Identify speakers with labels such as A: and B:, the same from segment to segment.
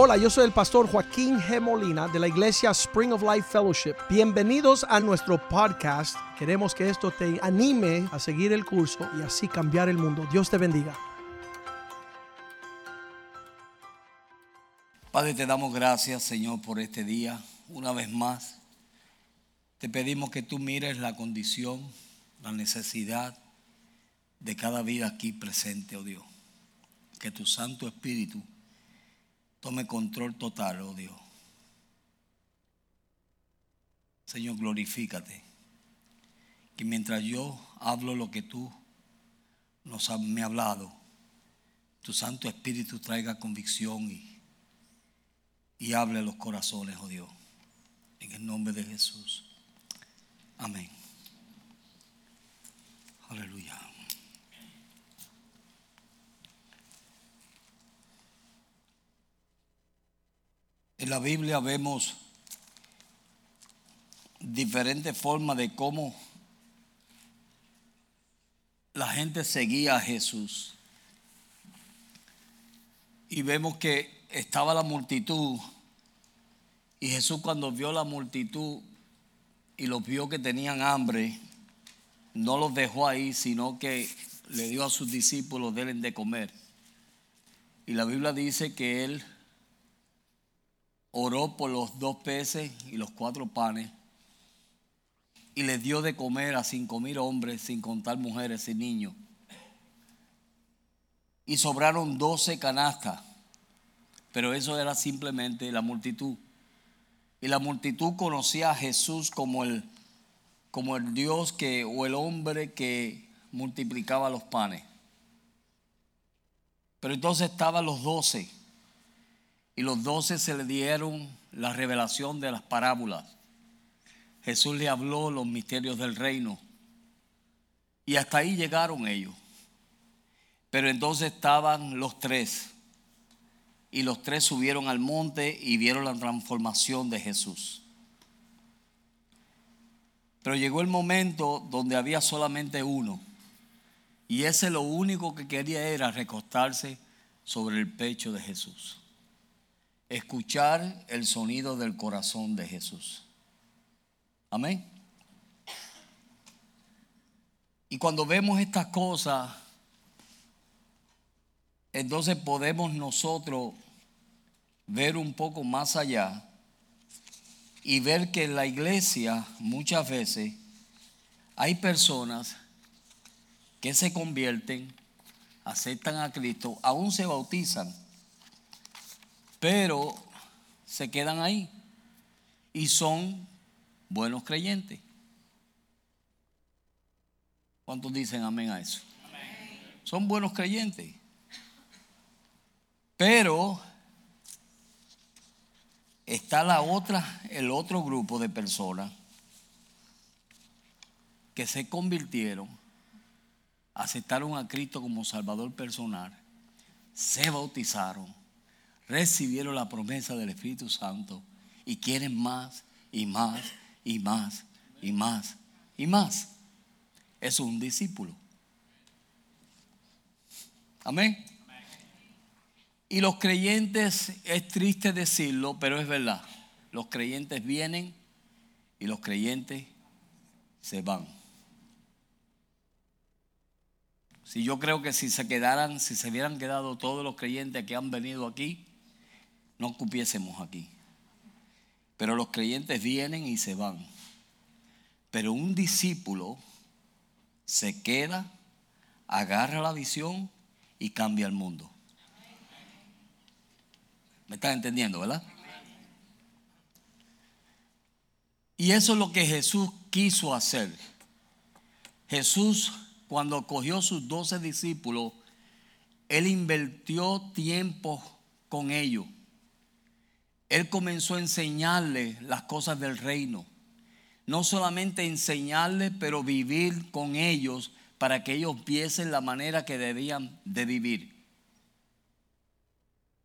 A: Hola, yo soy el pastor Joaquín G. Molina de la iglesia Spring of Life Fellowship. Bienvenidos a nuestro podcast. Queremos que esto te anime a seguir el curso y así cambiar el mundo. Dios te bendiga.
B: Padre, te damos gracias, Señor, por este día. Una vez más, te pedimos que tú mires la condición, la necesidad de cada vida aquí presente, oh Dios. Que tu Santo Espíritu tome control total, oh Dios. Señor, glorifícate. Que mientras yo hablo lo que tú nos me has hablado, tu Santo Espíritu traiga convicción y, y hable a los corazones, oh Dios. En el nombre de Jesús. Amén. Aleluya. En la Biblia vemos diferentes formas de cómo la gente seguía a Jesús. Y vemos que estaba la multitud. Y Jesús cuando vio la multitud y los vio que tenían hambre, no los dejó ahí, sino que le dio a sus discípulos deben de comer. Y la Biblia dice que él oró por los dos peces y los cuatro panes y les dio de comer a cinco mil hombres, sin contar mujeres y niños. Y sobraron doce canastas, pero eso era simplemente la multitud. Y la multitud conocía a Jesús como el, como el Dios que, o el hombre que multiplicaba los panes. Pero entonces estaban los doce y los doce se le dieron la revelación de las parábolas. Jesús le habló los misterios del reino. Y hasta ahí llegaron ellos. Pero entonces estaban los tres. Y los tres subieron al monte y vieron la transformación de Jesús. Pero llegó el momento donde había solamente uno. Y ese lo único que quería era recostarse sobre el pecho de Jesús escuchar el sonido del corazón de Jesús. Amén. Y cuando vemos estas cosas, entonces podemos nosotros ver un poco más allá y ver que en la iglesia muchas veces hay personas que se convierten, aceptan a Cristo, aún se bautizan pero se quedan ahí y son buenos creyentes. ¿Cuántos dicen amén a eso? Son buenos creyentes. Pero está la otra, el otro grupo de personas que se convirtieron, aceptaron a Cristo como Salvador personal, se bautizaron recibieron la promesa del Espíritu Santo y quieren más y más y más y más y más. Es un discípulo. Amén. Y los creyentes, es triste decirlo, pero es verdad. Los creyentes vienen y los creyentes se van. Si yo creo que si se quedaran, si se hubieran quedado todos los creyentes que han venido aquí, no cupiésemos aquí. Pero los creyentes vienen y se van. Pero un discípulo se queda, agarra la visión y cambia el mundo. ¿Me están entendiendo, verdad? Y eso es lo que Jesús quiso hacer. Jesús, cuando cogió sus doce discípulos, Él invirtió tiempo con ellos. Él comenzó a enseñarle las cosas del reino. No solamente enseñarle, pero vivir con ellos para que ellos viesen la manera que debían de vivir.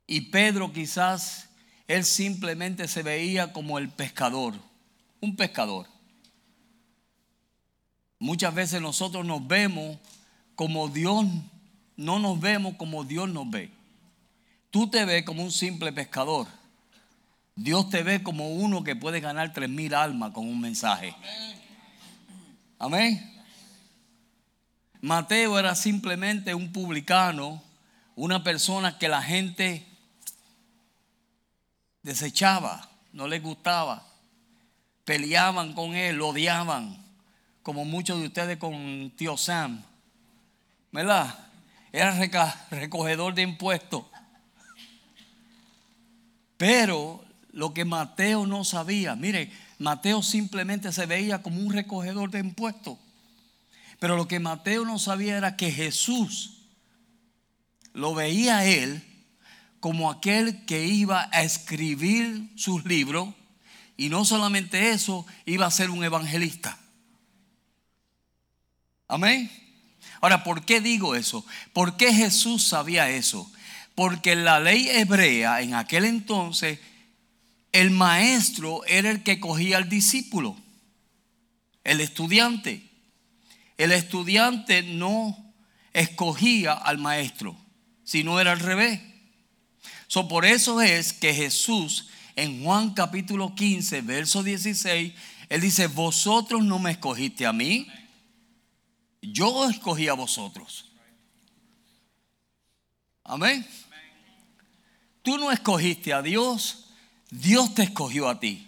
B: Y Pedro quizás, él simplemente se veía como el pescador, un pescador. Muchas veces nosotros nos vemos como Dios, no nos vemos como Dios nos ve. tú te ves como un simple pescador. Dios te ve como uno que puede ganar tres mil almas con un mensaje. Amén. Mateo era simplemente un publicano, una persona que la gente desechaba, no les gustaba, peleaban con él, lo odiaban, como muchos de ustedes con tío Sam, ¿verdad? Era recogedor de impuestos. Pero lo que Mateo no sabía, mire, Mateo simplemente se veía como un recogedor de impuestos. Pero lo que Mateo no sabía era que Jesús lo veía a él como aquel que iba a escribir sus libros y no solamente eso, iba a ser un evangelista. Amén. Ahora, ¿por qué digo eso? ¿Por qué Jesús sabía eso? Porque la ley hebrea en aquel entonces, el maestro era el que cogía al discípulo, el estudiante. El estudiante no escogía al maestro, sino era al revés. So, por eso es que Jesús en Juan capítulo 15, verso 16, él dice, vosotros no me escogiste a mí, yo escogí a vosotros. Amén. Tú no escogiste a Dios, Dios te escogió a ti.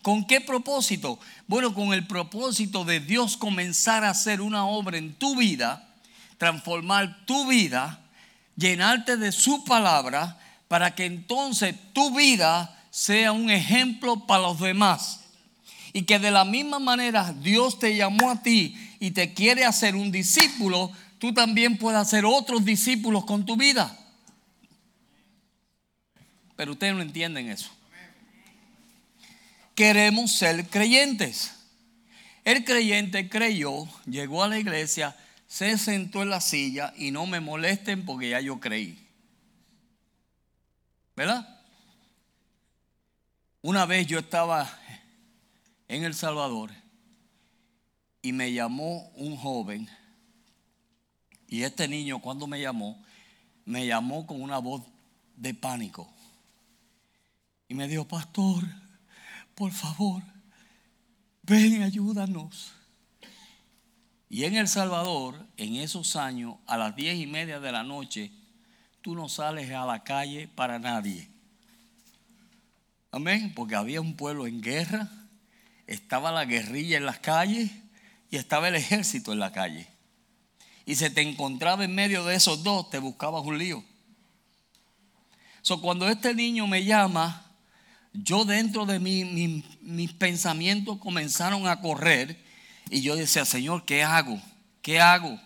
B: ¿Con qué propósito? Bueno, con el propósito de Dios comenzar a hacer una obra en tu vida, transformar tu vida, llenarte de su palabra, para que entonces tu vida sea un ejemplo para los demás. Y que de la misma manera Dios te llamó a ti y te quiere hacer un discípulo, tú también puedas hacer otros discípulos con tu vida. Pero ustedes no entienden eso queremos ser creyentes. El creyente creyó, llegó a la iglesia, se sentó en la silla y no me molesten porque ya yo creí. ¿Verdad? Una vez yo estaba en El Salvador y me llamó un joven y este niño cuando me llamó, me llamó con una voz de pánico y me dijo, pastor, por favor, ven y ayúdanos. Y en El Salvador, en esos años, a las diez y media de la noche, tú no sales a la calle para nadie. Amén, porque había un pueblo en guerra, estaba la guerrilla en las calles y estaba el ejército en la calle. Y se te encontraba en medio de esos dos, te buscabas un lío. So, cuando este niño me llama, yo dentro de mí, mis pensamientos comenzaron a correr y yo decía, Señor, ¿qué hago? ¿Qué hago?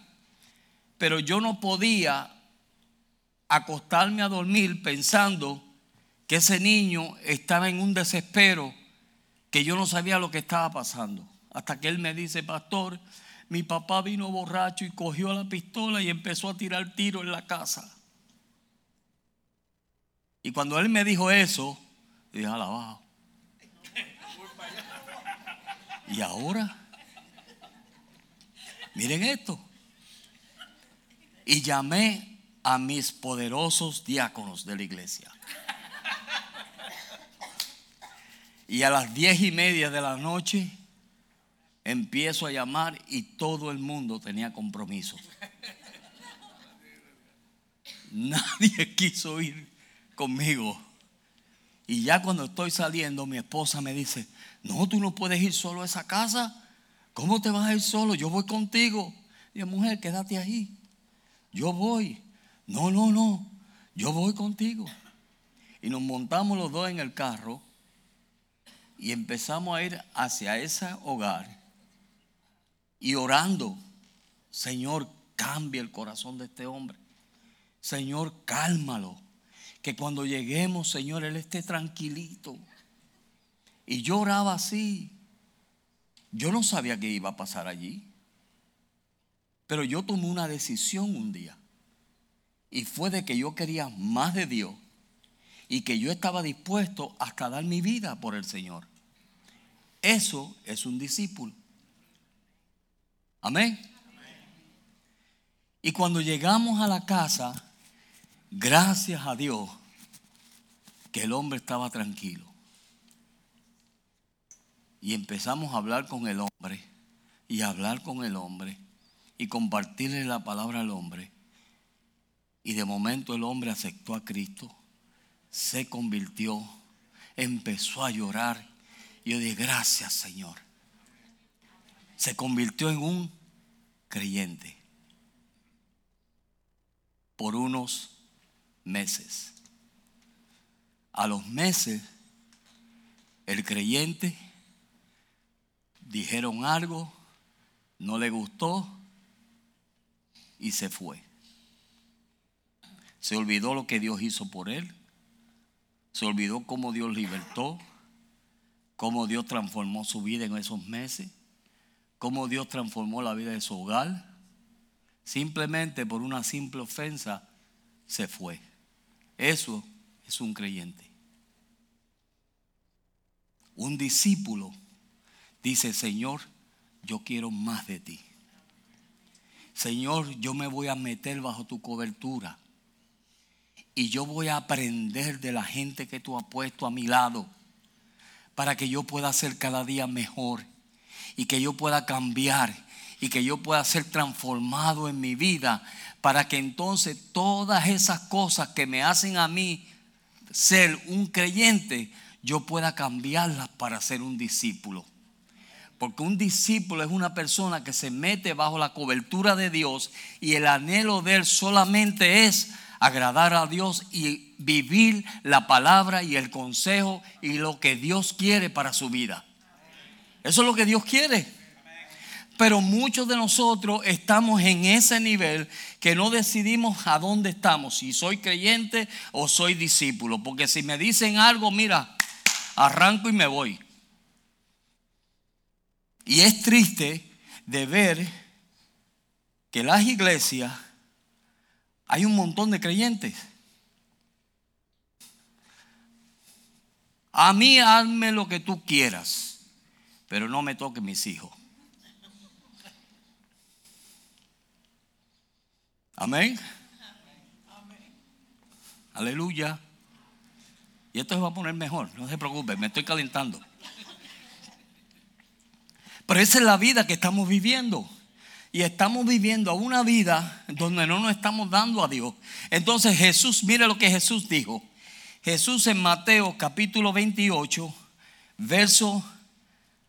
B: Pero yo no podía acostarme a dormir pensando que ese niño estaba en un desespero que yo no sabía lo que estaba pasando. Hasta que él me dice, pastor, mi papá vino borracho y cogió la pistola y empezó a tirar tiro en la casa. Y cuando él me dijo eso, y dije, alabado. Y ahora, miren esto. Y llamé a mis poderosos diáconos de la iglesia. Y a las diez y media de la noche empiezo a llamar y todo el mundo tenía compromiso. Nadie quiso ir conmigo. Y ya cuando estoy saliendo, mi esposa me dice, no, tú no puedes ir solo a esa casa. ¿Cómo te vas a ir solo? Yo voy contigo. Y mujer, quédate ahí. Yo voy. No, no, no. Yo voy contigo. Y nos montamos los dos en el carro y empezamos a ir hacia ese hogar y orando, Señor, cambia el corazón de este hombre. Señor, cálmalo que cuando lleguemos, Señor, Él esté tranquilito. Y yo oraba así. Yo no sabía qué iba a pasar allí. Pero yo tomé una decisión un día. Y fue de que yo quería más de Dios. Y que yo estaba dispuesto hasta dar mi vida por el Señor. Eso es un discípulo. Amén. Y cuando llegamos a la casa, gracias a Dios, que el hombre estaba tranquilo. Y empezamos a hablar con el hombre y a hablar con el hombre y compartirle la palabra al hombre. Y de momento el hombre aceptó a Cristo, se convirtió, empezó a llorar. Y yo dije, gracias Señor. Se convirtió en un creyente por unos meses. A los meses, el creyente dijeron algo, no le gustó y se fue. Se olvidó lo que Dios hizo por él. Se olvidó cómo Dios libertó, cómo Dios transformó su vida en esos meses, cómo Dios transformó la vida de su hogar simplemente por una simple ofensa, se fue. Eso es un creyente. Un discípulo dice, Señor, yo quiero más de ti. Señor, yo me voy a meter bajo tu cobertura. Y yo voy a aprender de la gente que tú has puesto a mi lado para que yo pueda ser cada día mejor y que yo pueda cambiar y que yo pueda ser transformado en mi vida para que entonces todas esas cosas que me hacen a mí ser un creyente, yo pueda cambiarlas para ser un discípulo. Porque un discípulo es una persona que se mete bajo la cobertura de Dios y el anhelo de él solamente es agradar a Dios y vivir la palabra y el consejo y lo que Dios quiere para su vida. Eso es lo que Dios quiere. Pero muchos de nosotros estamos en ese nivel que no decidimos a dónde estamos, si soy creyente o soy discípulo. Porque si me dicen algo, mira, arranco y me voy. Y es triste de ver que las iglesias hay un montón de creyentes. A mí hazme lo que tú quieras, pero no me toque mis hijos. Amén. Aleluya. Y esto se va a poner mejor, no se preocupe, me estoy calentando. Pero esa es la vida que estamos viviendo. Y estamos viviendo una vida donde no nos estamos dando a Dios. Entonces Jesús, mire lo que Jesús dijo. Jesús en Mateo capítulo 28, verso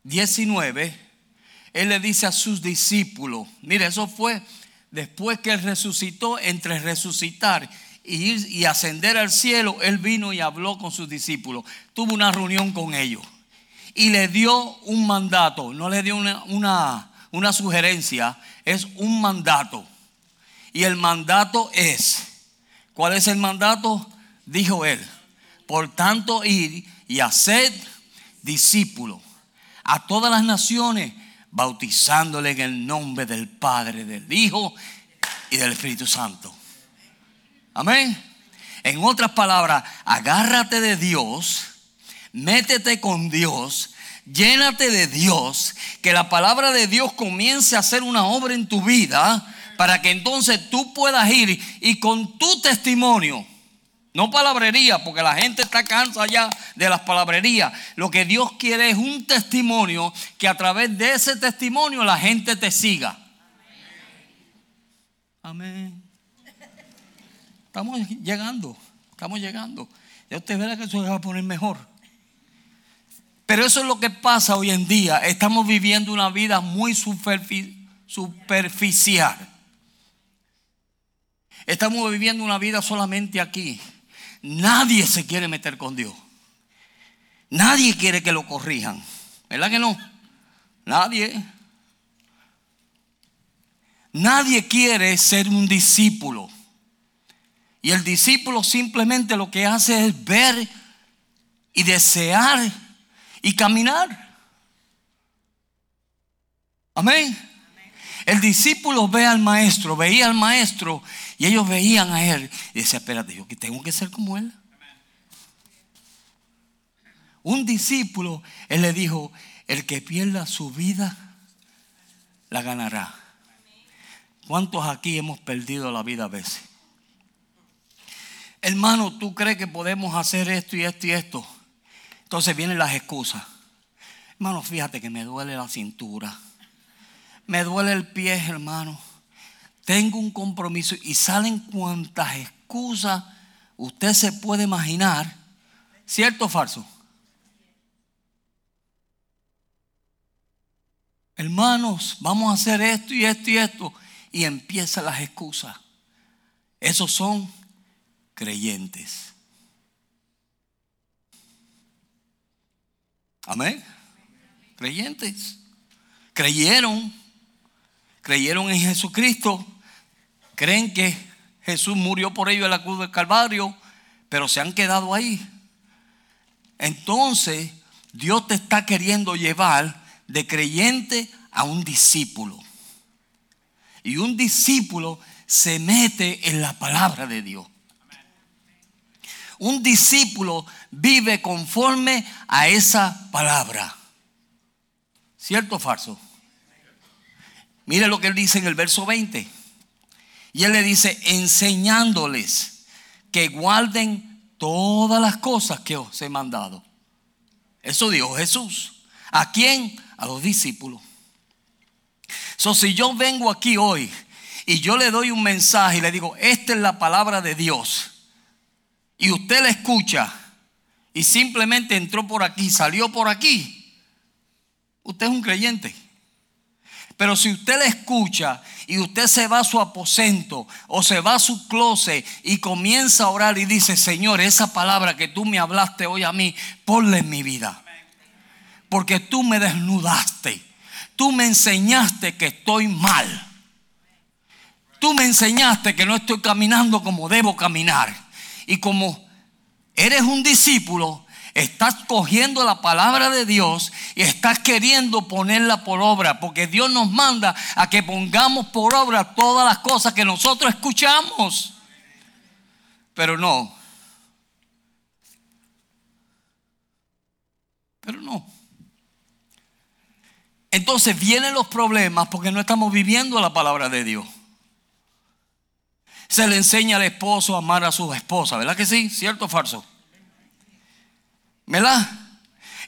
B: 19, Él le dice a sus discípulos, mire, eso fue después que Él resucitó, entre resucitar y, ascender al cielo, Él vino y habló con sus discípulos. Tuvo una reunión con ellos y le dio un mandato, no le dio una, una, una sugerencia, es un mandato. Y el mandato es, ¿cuál es el mandato? Dijo Él, por tanto ir y hacer discípulos a todas las naciones bautizándole en el nombre del Padre, del Hijo y del Espíritu Santo. Amén. En otras palabras, agárrate de Dios, métete con Dios, llénate de Dios, que la palabra de Dios comience a hacer una obra en tu vida para que entonces tú puedas ir y con tu testimonio no palabrería, porque la gente está cansa ya de las palabrerías. Lo que Dios quiere es un testimonio que a través de ese testimonio la gente te siga. Amén. Estamos llegando, estamos llegando. Ya usted verá que eso se va a poner mejor. Pero eso es lo que pasa hoy en día. Estamos viviendo una vida muy superficial. Estamos viviendo una vida solamente aquí. Nadie se quiere meter con Dios. Nadie quiere que lo corrijan. ¿Verdad que no? Nadie. Nadie quiere ser un discípulo. Y el discípulo simplemente lo que hace es ver y desear y caminar. Amén. El discípulo ve al maestro, veía al maestro y ellos veían a él y decía, espérate, yo que tengo que ser como él. Un discípulo, él le dijo, el que pierda su vida, la ganará. ¿Cuántos aquí hemos perdido la vida a veces? hermano, tú crees que podemos hacer esto y esto y esto. Entonces vienen las excusas. Hermano, fíjate que me duele la cintura. Me duele el pie, hermano. Tengo un compromiso y salen cuantas excusas usted se puede imaginar. ¿Cierto o falso? Hermanos, vamos a hacer esto y esto y esto. Y empiezan las excusas. Esos son creyentes. Amén. Creyentes. Creyeron. Creyeron en Jesucristo. Creen que Jesús murió por ellos en la cruz del Calvario. Pero se han quedado ahí. Entonces, Dios te está queriendo llevar de creyente a un discípulo. Y un discípulo se mete en la palabra de Dios. Un discípulo vive conforme a esa palabra. ¿Cierto o falso? Mire lo que él dice en el verso 20. Y él le dice, enseñándoles que guarden todas las cosas que os he mandado. Eso dijo Jesús. ¿A quién? A los discípulos. So, si yo vengo aquí hoy y yo le doy un mensaje y le digo, esta es la palabra de Dios, y usted la escucha y simplemente entró por aquí, salió por aquí, usted es un creyente. Pero si usted la escucha y usted se va a su aposento o se va a su closet y comienza a orar y dice, Señor, esa palabra que tú me hablaste hoy a mí, ponla en mi vida. Porque tú me desnudaste. Tú me enseñaste que estoy mal. Tú me enseñaste que no estoy caminando como debo caminar. Y como eres un discípulo, estás cogiendo la palabra de Dios y estás queriendo ponerla por obra, porque Dios nos manda a que pongamos por obra todas las cosas que nosotros escuchamos. Pero no. Pero no. Entonces vienen los problemas porque no estamos viviendo la palabra de Dios. Se le enseña al esposo a amar a su esposa, ¿verdad que sí? ¿Cierto o falso? ¿Verdad?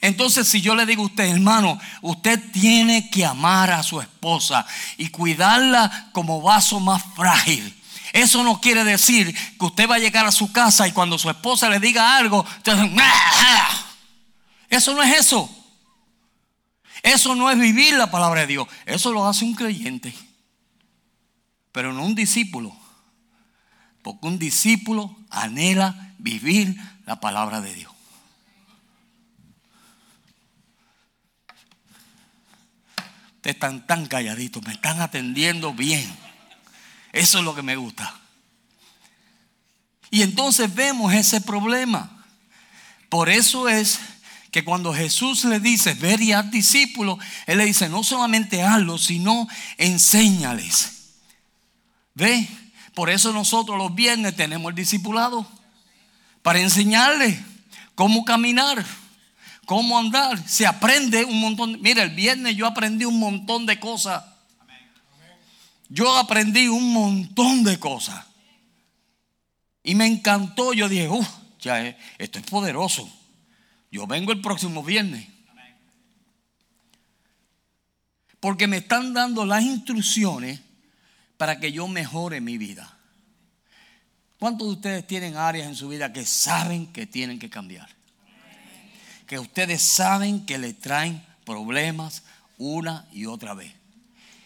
B: Entonces, si yo le digo a usted, hermano, usted tiene que amar a su esposa y cuidarla como vaso más frágil. Eso no quiere decir que usted va a llegar a su casa y cuando su esposa le diga algo, usted, eso no es eso. Eso no es vivir la palabra de Dios. Eso lo hace un creyente, pero no un discípulo. Porque un discípulo anhela vivir la palabra de Dios. Están tan calladitos, me están atendiendo bien. Eso es lo que me gusta. Y entonces vemos ese problema. Por eso es que cuando Jesús le dice, ver y haz discípulos, Él le dice, no solamente hazlo, sino enséñales. ¿Ve? Por eso nosotros los viernes tenemos el discipulado. Para enseñarles cómo caminar, cómo andar. Se aprende un montón. Mira, el viernes yo aprendí un montón de cosas. Yo aprendí un montón de cosas. Y me encantó. Yo dije, uff, ya esto es poderoso. Yo vengo el próximo viernes. Porque me están dando las instrucciones para que yo mejore mi vida. ¿Cuántos de ustedes tienen áreas en su vida que saben que tienen que cambiar? Que ustedes saben que le traen problemas una y otra vez.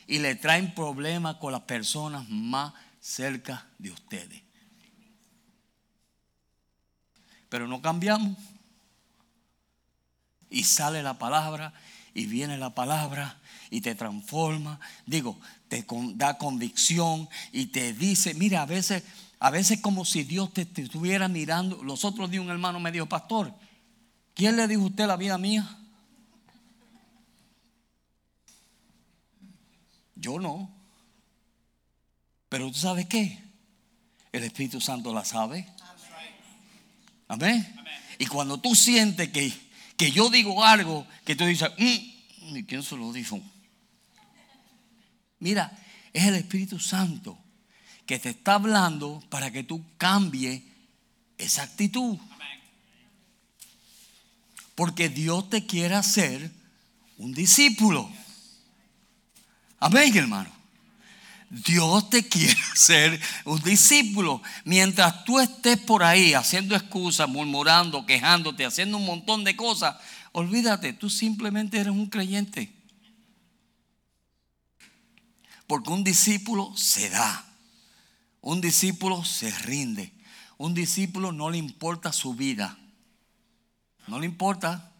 B: Y le traen problemas con las personas más cerca de ustedes. Pero no cambiamos y sale la palabra y viene la palabra y te transforma, digo, te da convicción y te dice, mira, a veces, a veces como si Dios te, estuviera mirando. Los otros días un hermano me dijo, pastor, ¿quién le dijo a usted la vida mía? Yo no. Pero tú sabes qué? El Espíritu Santo la sabe. Amén. Y cuando tú sientes que que yo digo algo que tú dices, mm, ¿y quién se lo dijo? Mira, es el Espíritu Santo que te está hablando para que tú cambies esa actitud. Porque Dios te quiere hacer un discípulo. Amén, hermano. Dios te quiere hacer un discípulo. Mientras tú estés por ahí haciendo excusas, murmurando, quejándote, haciendo un montón de cosas, olvídate, tú simplemente eres un creyente. Porque un discípulo se da. Un discípulo se rinde. Un discípulo no le importa su vida. No le importa.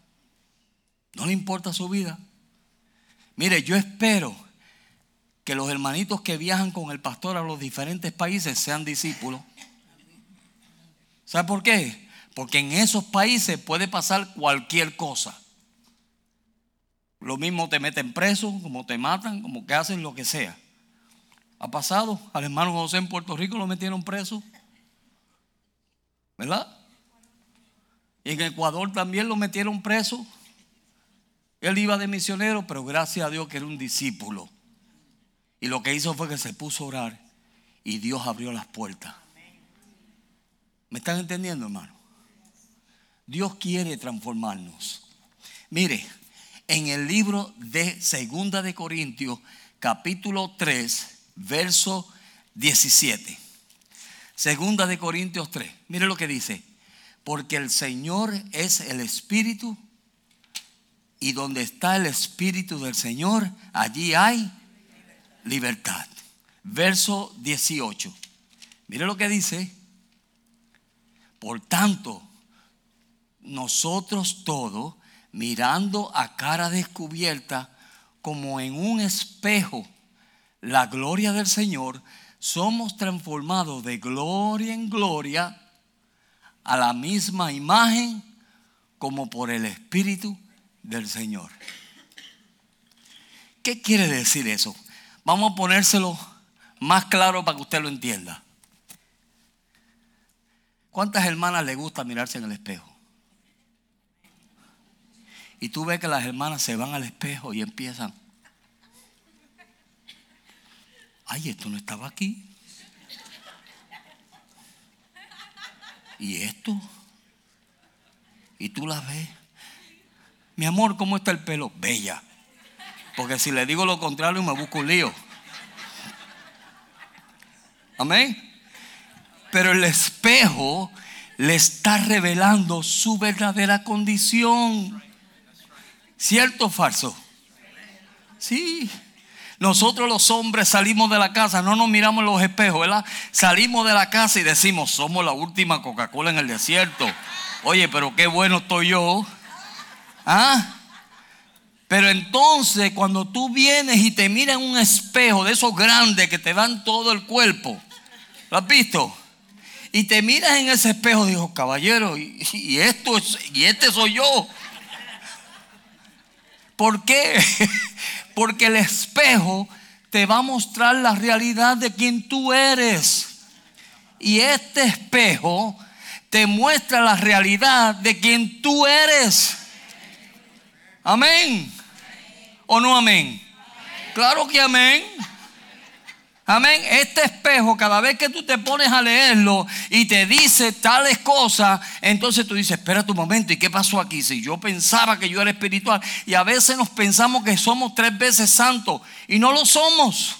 B: No le importa su vida. Mire, yo espero que los hermanitos que viajan con el pastor a los diferentes países sean discípulos. ¿Sabe por qué? Porque en esos países puede pasar cualquier cosa. Lo mismo te meten preso, como te matan, como que hacen lo que sea. Ha pasado. Al hermano José en Puerto Rico lo metieron preso. ¿Verdad? En Ecuador también lo metieron preso. Él iba de misionero, pero gracias a Dios que era un discípulo. Y lo que hizo fue que se puso a orar y Dios abrió las puertas. ¿Me están entendiendo, hermano? Dios quiere transformarnos. Mire, en el libro de Segunda de Corintios, capítulo 3, verso 17. Segunda de Corintios 3. Mire lo que dice. Porque el Señor es el Espíritu y donde está el Espíritu del Señor, allí hay libertad. Verso 18. Mire lo que dice. Por tanto, nosotros todos, mirando a cara descubierta, como en un espejo, la gloria del Señor, somos transformados de gloria en gloria a la misma imagen como por el Espíritu del Señor. ¿Qué quiere decir eso? Vamos a ponérselo más claro para que usted lo entienda. ¿Cuántas hermanas le gusta mirarse en el espejo? Y tú ves que las hermanas se van al espejo y empiezan. Ay, esto no estaba aquí. ¿Y esto? Y tú la ves. Mi amor, ¿cómo está el pelo? Bella. Porque si le digo lo contrario me busco un lío. Amén. Pero el espejo le está revelando su verdadera condición. ¿Cierto o falso? Sí. Nosotros los hombres salimos de la casa, no nos miramos en los espejos, ¿verdad? Salimos de la casa y decimos, somos la última Coca-Cola en el desierto. Oye, pero qué bueno estoy yo. ¿Ah? Pero entonces cuando tú vienes y te miras en un espejo de esos grandes que te dan todo el cuerpo, ¿lo has visto? Y te miras en ese espejo, dijo, caballero, y, esto y este soy yo. ¿Por qué? Porque el espejo te va a mostrar la realidad de quien tú eres. Y este espejo te muestra la realidad de quien tú eres. Amén. ¿O no amén? Claro que amén. Amén. Este espejo, cada vez que tú te pones a leerlo y te dice tales cosas, entonces tú dices, espera tu momento, ¿y qué pasó aquí? Si yo pensaba que yo era espiritual, y a veces nos pensamos que somos tres veces santos y no lo somos.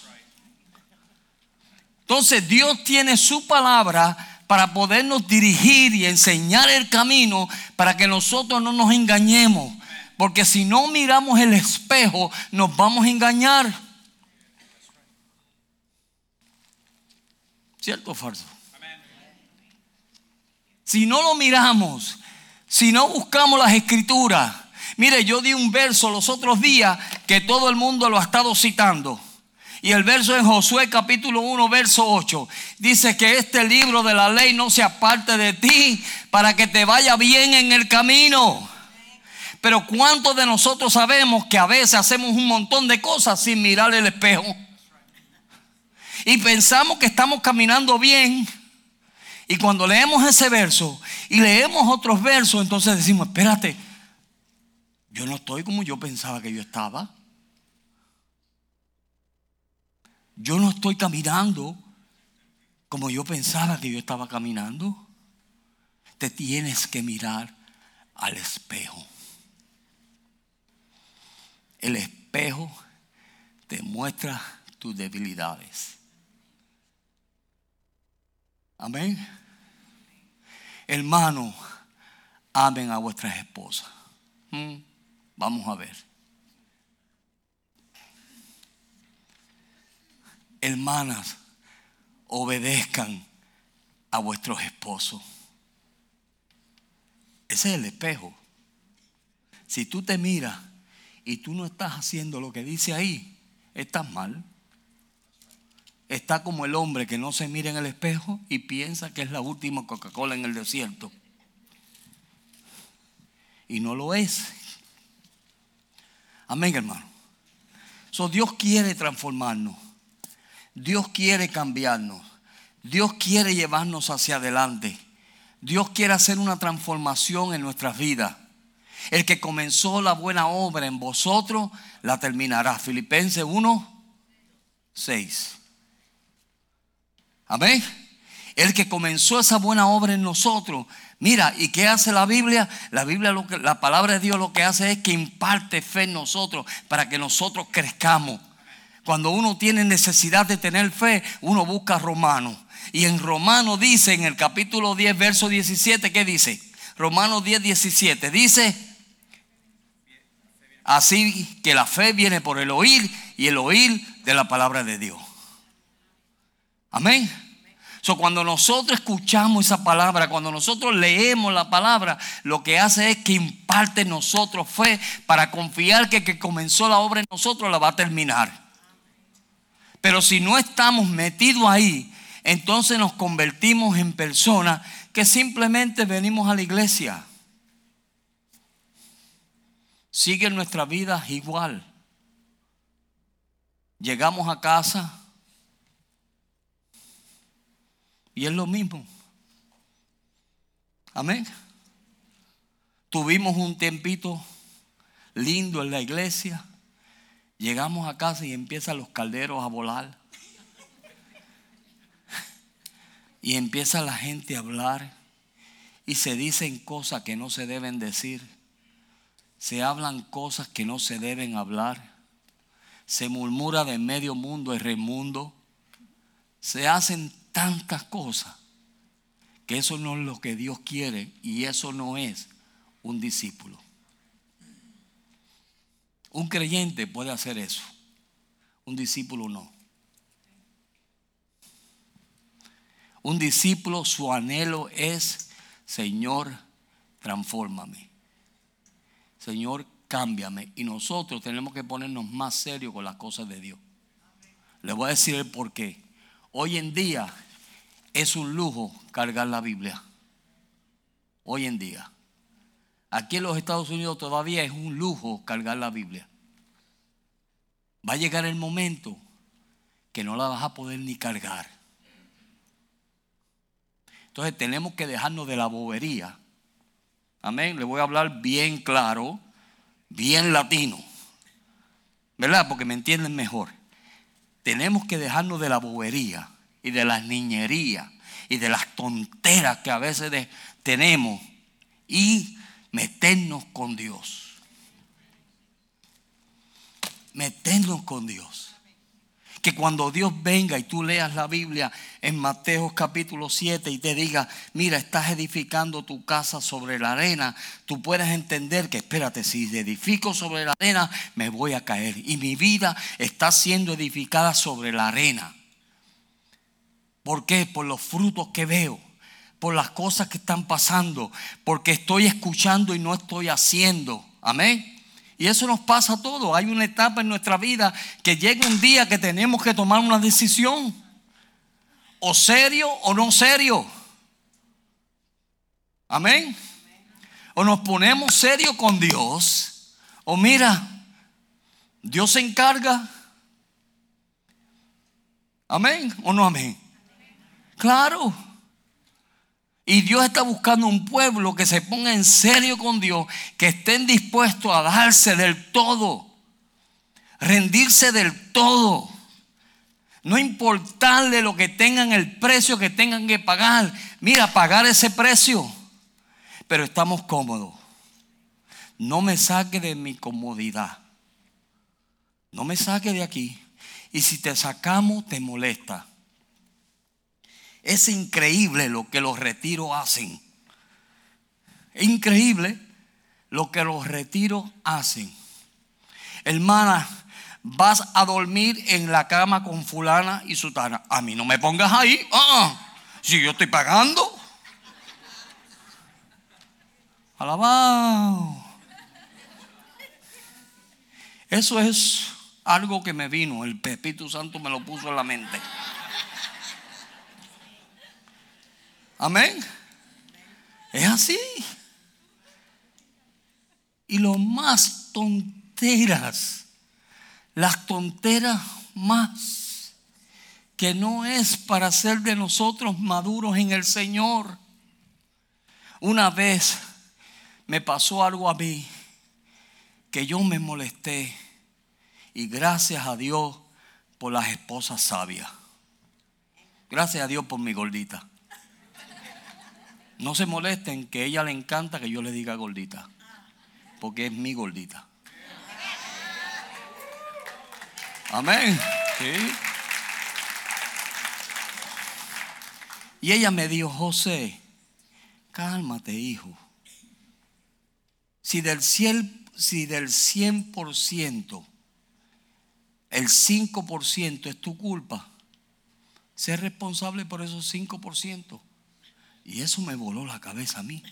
B: Entonces Dios tiene su palabra para podernos dirigir y enseñar el camino para que nosotros no nos engañemos. Porque si no miramos el espejo, nos vamos a engañar. ¿Cierto o falso? Si no lo miramos, si no buscamos las escrituras. Mire, yo di un verso los otros días que todo el mundo lo ha estado citando. Y el verso en Josué capítulo 1, verso 8, dice que este libro de la ley no se aparte de ti para que te vaya bien en el camino. Pero ¿cuántos de nosotros sabemos que a veces hacemos un montón de cosas sin mirar el espejo? Y pensamos que estamos caminando bien. Y cuando leemos ese verso y leemos otros versos, entonces decimos, espérate, yo no estoy como yo pensaba que yo estaba. Yo no estoy caminando como yo pensaba que yo estaba caminando. te tienes que mirar al espejo. El espejo te muestra tus debilidades. Amén. Hermano, amen a vuestras esposas. Mm, vamos a ver. Hermanas, obedezcan a vuestros esposos. Ese es el espejo. Si tú te miras y tú no estás haciendo lo que dice ahí, estás mal. Está como el hombre que no se mira en el espejo y piensa que es la última Coca-Cola en el desierto. Y no lo es. Amén, hermano. So, Dios quiere transformarnos. Dios quiere cambiarnos. Dios quiere llevarnos hacia adelante. Dios quiere hacer una transformación en nuestras vidas. El que comenzó la buena obra en vosotros, la terminará. Filipenses 1, 6. Amén. El que comenzó esa buena obra en nosotros. Mira, ¿y qué hace la Biblia? La Biblia, la palabra de Dios lo que hace es que imparte fe en nosotros para que nosotros crezcamos. Cuando uno tiene necesidad de tener fe, uno busca Romano. Y en Romano dice, en el capítulo 10, verso 17, ¿qué dice? Romanos 10, 17. Dice, así que la fe viene por el oír y el oír de la palabra de Dios. Amén. So, cuando nosotros escuchamos esa palabra, cuando nosotros leemos la palabra, lo que hace es que imparte en nosotros fe para confiar que que comenzó la obra en nosotros la va a terminar. Pero si no estamos metidos ahí, entonces nos convertimos en personas que simplemente venimos a la iglesia. Sigue nuestra vida igual. Llegamos a casa y es lo mismo. Amén. Tuvimos un tiempito lindo en la iglesia. Llegamos a casa y empiezan los calderos a volar. Y empieza la gente a hablar y se dicen cosas que no se deben decir. Se hablan cosas que no se deben hablar. Se murmura de medio mundo y remundo. Se hacen tantas cosas que eso no es lo que Dios quiere y eso no es un discípulo. Un creyente puede hacer eso. Un discípulo no. Un discípulo, su anhelo es, Señor, transfórmame. Señor, cámbiame. Y nosotros tenemos que ponernos más serios con las cosas de Dios. Le voy a decir el por qué. Hoy en día es un lujo cargar la Biblia. Hoy en día. Aquí en los Estados Unidos todavía es un lujo cargar la Biblia. Va a llegar el momento que no la vas a poder ni cargar. Entonces tenemos que dejarnos de la bobería. Amén. Le voy a hablar bien claro, bien latino. ¿Verdad? Porque me entienden mejor. Tenemos que dejarnos de la bobería y de las niñerías y de las tonteras que a veces tenemos y meternos con Dios. Meternos con Dios que cuando Dios venga y tú leas la Biblia en Mateo capítulo 7 y te diga, mira, estás edificando tu casa sobre la arena, tú puedes entender que, espérate, si edifico sobre la arena, me voy a caer. Y mi vida está siendo edificada sobre la arena. ¿Por qué? Por los frutos que veo por las cosas que están pasando, porque estoy escuchando y no estoy haciendo. Amén. Y eso nos pasa a todos. Hay una etapa en nuestra vida que llega un día que tenemos que tomar una decisión. O serio o no serio. Amén. O nos ponemos serio con Dios. O mira, Dios se encarga. Amén o no amén. Claro. Y Dios está buscando un pueblo que se ponga en serio con Dios, que estén dispuestos a darse del todo, rendirse del todo. No importarle lo que tengan, el precio que tengan que pagar. Mira, pagar ese precio. pero estamos cómodos. No me saque de mi comodidad. No me saque de aquí. Y si te sacamos, te molesta. Es increíble lo que los retiros hacen. Increíble lo que los retiros hacen. Hermana, vas a dormir en la cama con fulana y sutana. A mí no me pongas ahí. Ah, si yo estoy pagando. Alabado. Eso es algo que me vino. El Espíritu Santo me lo puso en la mente. Amén. Es así. Y lo más tonteras, las tonteras más, que no es para ser de nosotros maduros en el Señor. Una vez me pasó algo a mí que yo me molesté y gracias a Dios por las esposas sabias. Gracias a Dios por mi gordita. No se molesten que a ella le encanta que yo le diga gordita. Porque es mi gordita. Amén. Y ella me dijo, José, cálmate, hijo. Si del, si del 100%, el 5% es tu culpa, sé responsable por esos 5%. Y eso me voló la cabeza a mí.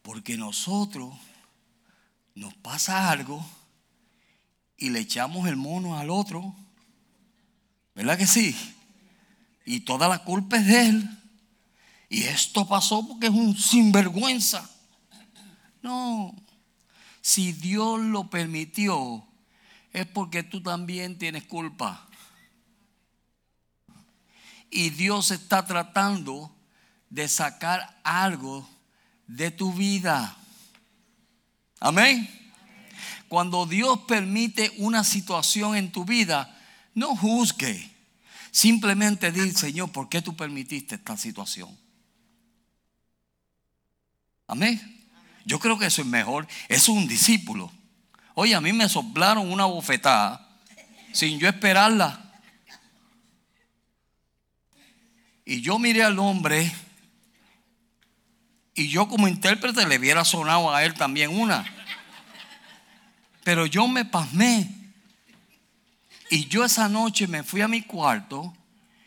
B: Porque nosotros nos pasa algo y le echamos el mono al otro. ¿Verdad que sí? Y toda la culpa es de él. Y esto pasó porque es un sinvergüenza. No. Si Dios lo permitió, es porque tú también tienes culpa y Dios está tratando de sacar algo de tu vida. Amén. Cuando Dios permite una situación en tu vida, no juzgue. Simplemente di, Señor, ¿por qué tú permitiste esta situación? Amén. Yo creo que eso es mejor. Eso es un discípulo. Oye, a mí me soplaron una bofetada sin yo esperarla. Y yo miré al hombre y yo como intérprete le hubiera sonado a él también una. Pero yo me pasmé. Y yo esa noche me fui a mi cuarto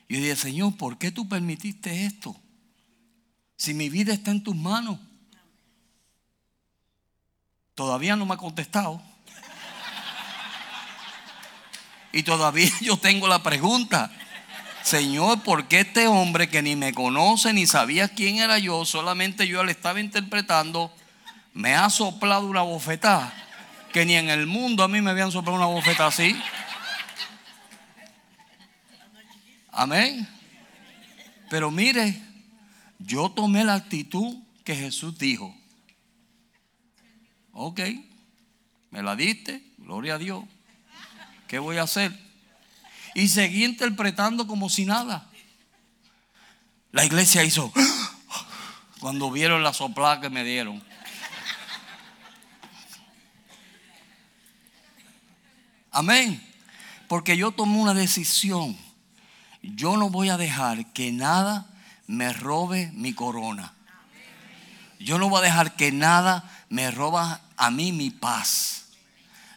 B: y dije, Señor, ¿por qué tú permitiste esto? Si mi vida está en tus manos. Todavía no me ha contestado. Y todavía yo tengo la pregunta. Señor, ¿por qué este hombre que ni me conoce ni sabía quién era yo, solamente yo le estaba interpretando, me ha soplado una bofetada? Que ni en el mundo a mí me habían soplado una bofetada así. Amén. Pero mire, yo tomé la actitud que Jesús dijo. Ok, me la diste, gloria a Dios. ¿Qué voy a hacer? Y seguí interpretando como si nada. La iglesia hizo cuando vieron la soplada que me dieron. Amén. Porque yo tomé una decisión. Yo no voy a dejar que nada me robe mi corona. Yo no voy a dejar que nada me roba a mí mi paz.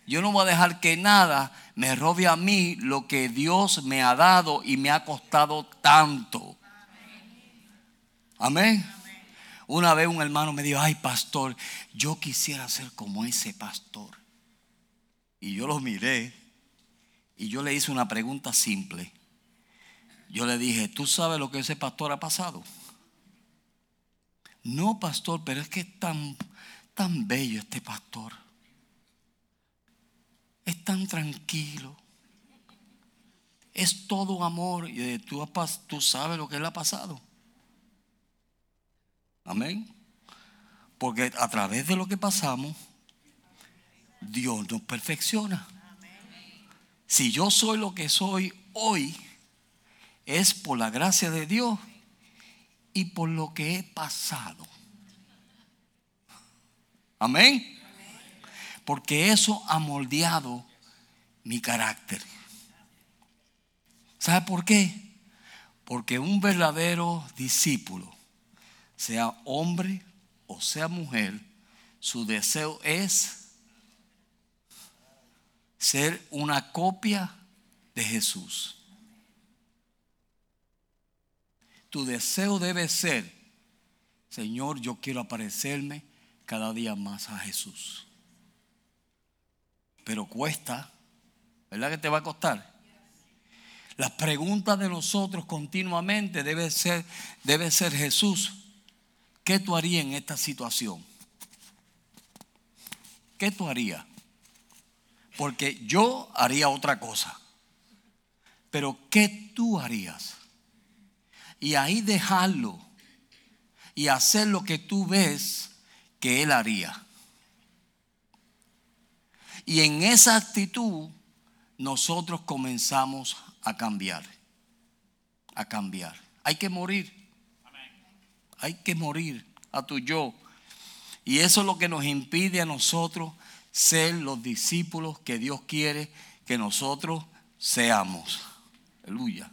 B: Yo no voy a dejar que nada me robe a mí lo que Dios me ha dado y me ha costado tanto. Amén. Una vez un hermano me dijo, ay pastor, yo quisiera ser como ese pastor. Y yo lo miré y yo le hice una pregunta simple. Yo le dije, ¿tú sabes lo que ese pastor ha pasado? No, pastor, pero es que es tan, tan bello este pastor es tan tranquilo. Es todo amor. Y tú, sabes lo que él ha pasado. Amén. Porque a través de lo que pasamos, Dios nos perfecciona. Si yo soy lo que soy hoy, es por la gracia de Dios y por lo que he pasado. Amén. Porque eso ha moldeado mi carácter. ¿Sabe por qué? Porque un verdadero discípulo, sea hombre o sea mujer, su deseo es ser una copia de Jesús. Tu deseo debe ser, Señor, yo quiero aparecerme cada día más a Jesús. Pero cuesta, ¿verdad que te va a costar? Las preguntas de nosotros continuamente debe ser, debe ser Jesús, ¿qué tú harías en esta situación? ¿Qué tú harías? Porque yo haría otra cosa. Pero ¿qué tú harías? y ahí dejarlo y hacer lo que tú ves que Él haría. Y en esa actitud nosotros comenzamos a cambiar, a cambiar. Hay que morir, hay que morir a tu yo. Y eso es lo que nos impide a nosotros ser los discípulos que Dios quiere que nosotros seamos. Aleluya.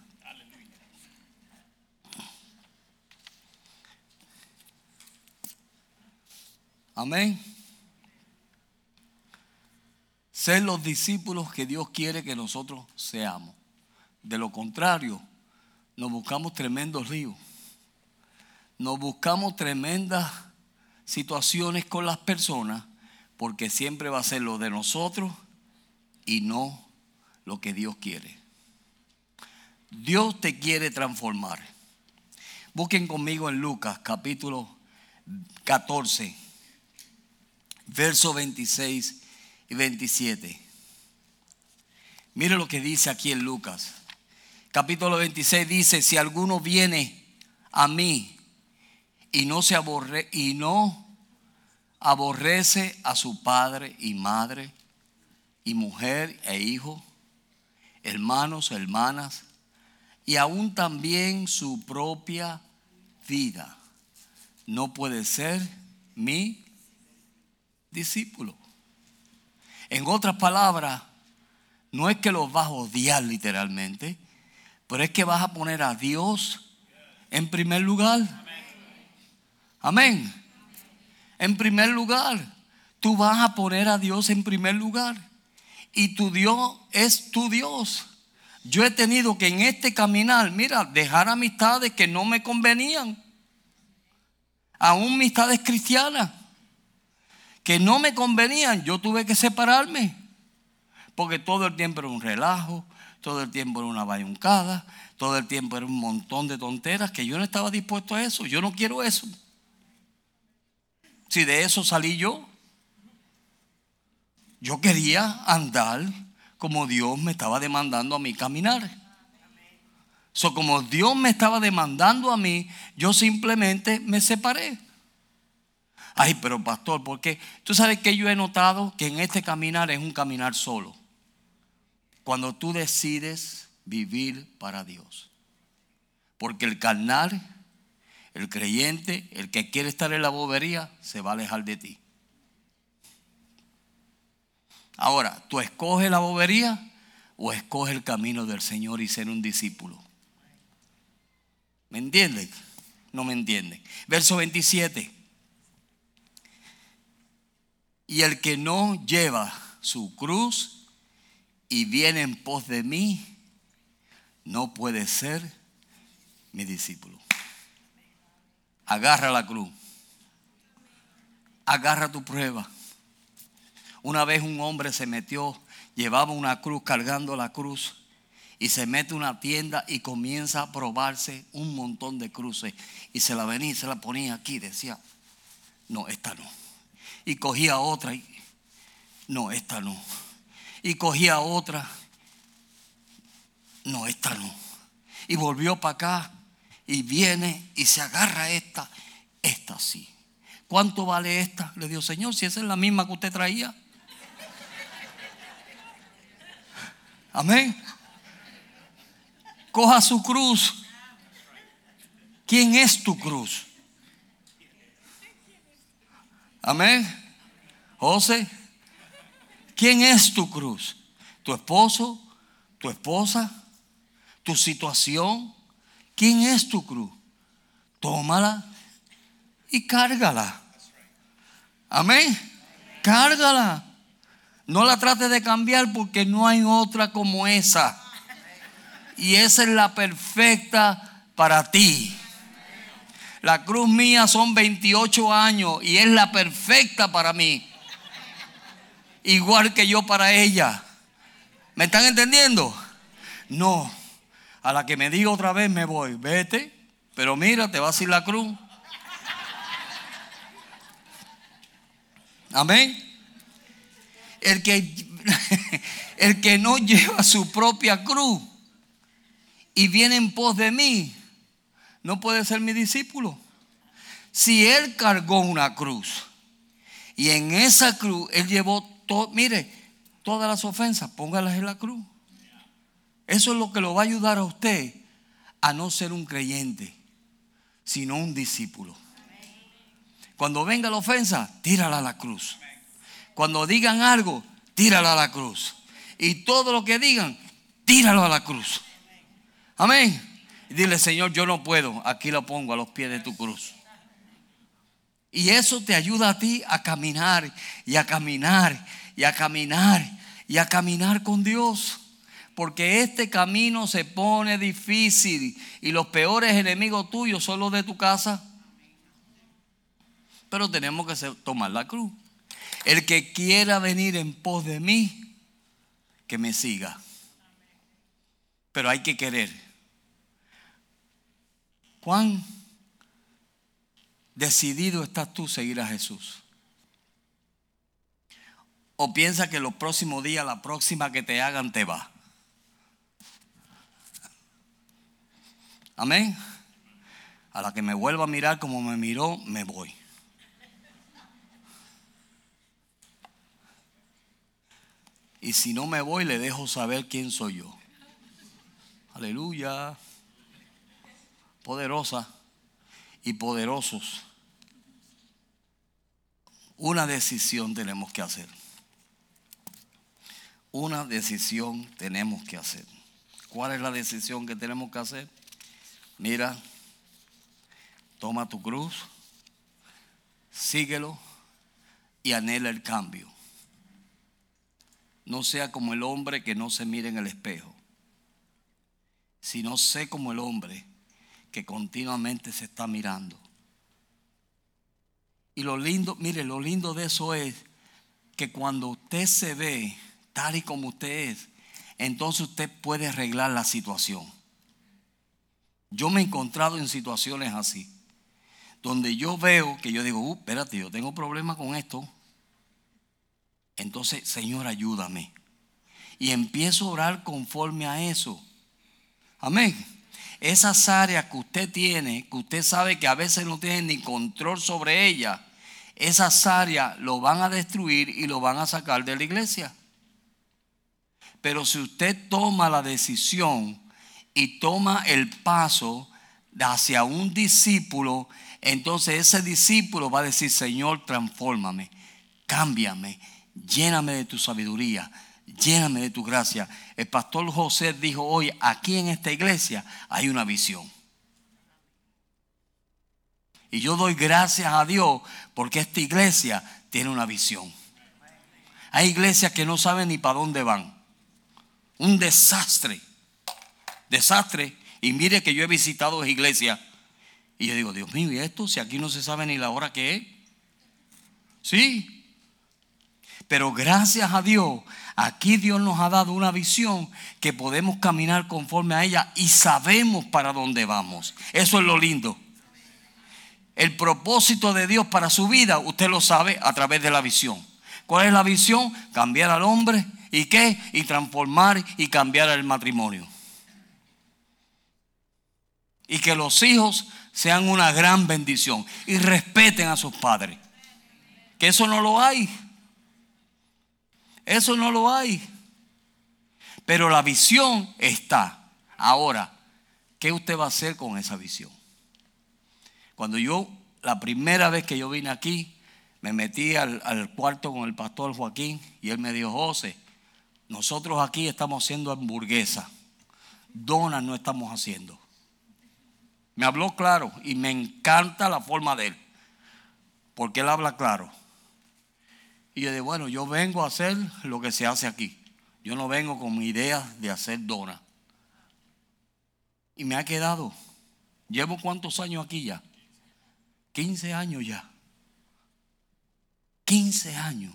B: Amén. Ser los discípulos que Dios quiere que nosotros seamos. De lo contrario, nos buscamos tremendos ríos. Nos buscamos tremendas situaciones con las personas porque siempre va a ser lo de nosotros y no lo que Dios quiere. Dios te quiere transformar. Busquen conmigo en Lucas capítulo 14 versos 26 y 27. Mire lo que dice aquí en Lucas. Capítulo 26 dice, si alguno viene a mí y no se aborre y no aborrece a su padre y madre y mujer e hijo, hermanos, hermanas, y aún también su propia vida, no puede ser mi discípulo. En otras palabras, no es que los vas a odiar literalmente, pero es que vas a poner a Dios en primer lugar. Amén. En primer lugar, tú vas a poner a Dios en primer lugar. Y tu Dios es tu Dios. Yo he tenido que en este caminar, mira, dejar amistades que no me convenían. Aún amistades cristianas que no me convenían, yo tuve que separarme. Porque todo el tiempo era un relajo, todo el tiempo era una bayuncada, todo el tiempo era un montón de tonteras que yo no estaba dispuesto a eso. Yo no quiero eso. Si de eso salí yo, yo quería andar como Dios me estaba demandando a mí caminar. So, como Dios me estaba demandando a mí, yo simplemente me separé. Ay, pero pastor, porque tú sabes que yo he notado que en este caminar es un caminar solo. Cuando tú decides vivir para Dios. Porque el carnal, el creyente, el que quiere estar en la bobería, se va a alejar de ti. Ahora, ¿tú escoges la bobería o escoges el camino del Señor y ser un discípulo? ¿Me entienden? No me entienden. Verso 27. Y el que no lleva su cruz y viene en pos de mí, no puede ser mi discípulo. Agarra la cruz. Agarra tu prueba. Una vez un hombre se metió, llevaba una cruz cargando la cruz y se mete a una tienda y comienza a probarse un montón de cruces y se la venía y se la ponía aquí. Decía, no, esta no y cogía otra. Y, no, esta no. Y cogía otra. No, esta no. Y volvió para acá y viene y se agarra esta. Esta sí. ¿Cuánto vale esta? Le dijo, Señor, si esa es la misma que usted traía. Amén. Coja su cruz. ¿Quién es tu cruz? Amén. José, ¿quién es tu cruz? ¿Tu esposo? ¿Tu esposa? ¿Tu situación? ¿Quién es tu cruz? Tómala y cárgala. Amén. Cárgala. No la trates de cambiar porque no hay otra como esa. Y esa es la perfecta para ti. La cruz mía son 28 años y es la perfecta para mí. Igual que yo para ella. ¿Me están entendiendo? No. A la que me diga otra vez me voy. Vete. Pero mira, te va a ir la cruz. Amén. El que, el que no lleva su propia cruz y viene en pos de mí, no puede ser mi discípulo. Si Él cargó una cruz y en esa cruz Él llevó, todo, mire, todas las ofensas, póngalas en la cruz. Eso es lo que lo va a ayudar a usted a no ser un creyente, sino un discípulo. Cuando venga la ofensa, tírala a la cruz. Cuando digan algo, tírala a la cruz. Y todo lo que digan, tíralo a la cruz. Amén. Y dile, Señor, yo no puedo. Aquí lo pongo a los pies de tu cruz. Y eso te ayuda a ti a caminar y a caminar y a caminar y a caminar con Dios. Porque este camino se pone difícil y los peores enemigos tuyos son los de tu casa. Pero tenemos que tomar la cruz. El que quiera venir en pos de mí, que me siga. Pero hay que querer. ¿Cuán decidido estás tú seguir a Jesús? ¿O piensa que los próximos días, la próxima que te hagan, te va? Amén. A la que me vuelva a mirar como me miró, me voy. Y si no me voy, le dejo saber quién soy yo. Aleluya poderosa y poderosos, una decisión tenemos que hacer. Una decisión tenemos que hacer. ¿Cuál es la decisión que tenemos que hacer? Mira, toma tu cruz, síguelo y anhela el cambio. No sea como el hombre que no se mira en el espejo, sino sé como el hombre que continuamente se está mirando. Y lo lindo, mire, lo lindo de eso es que cuando usted se ve tal y como usted es, entonces usted puede arreglar la situación. Yo me he encontrado en situaciones así, donde yo veo que yo digo, uh, espérate, yo tengo problemas con esto. Entonces, Señor, ayúdame. Y empiezo a orar conforme a eso. Amén esas áreas que usted tiene, que usted sabe que a veces no tiene ni control sobre ellas, esas áreas lo van a destruir y lo van a sacar de la iglesia. Pero si usted toma la decisión y toma el paso hacia un discípulo, entonces ese discípulo va a decir, Señor, transfórmame, cámbiame, lléname de tu sabiduría, lléname de tu gracia. El pastor José dijo hoy, aquí en esta iglesia hay una visión. Y yo doy gracias a Dios porque esta iglesia tiene una visión. Hay iglesias que no saben ni para dónde van. Un desastre. Desastre. Y mire que yo he visitado iglesias. Y yo digo, Dios mío, ¿y esto? Si aquí no se sabe ni la hora que es. Sí. Pero gracias a Dios Aquí Dios nos ha dado una visión que podemos caminar conforme a ella y sabemos para dónde vamos. Eso es lo lindo. El propósito de Dios para su vida, usted lo sabe a través de la visión. ¿Cuál es la visión? Cambiar al hombre y qué? Y transformar y cambiar el matrimonio. Y que los hijos sean una gran bendición y respeten a sus padres. Que eso no lo hay. Eso no lo hay. Pero la visión está. Ahora, ¿qué usted va a hacer con esa visión? Cuando yo, la primera vez que yo vine aquí, me metí al, cuarto con el pastor Joaquín y él me dijo, José, nosotros aquí estamos haciendo hamburguesa, donas no estamos haciendo. Me habló claro y me encanta la forma de él, porque él habla claro. Y yo dije, bueno, yo vengo a hacer lo que se hace aquí. Yo no vengo con mi idea de hacer donas. Y me ha quedado. ¿Llevo cuántos años aquí ya? 15 años ya. 15 años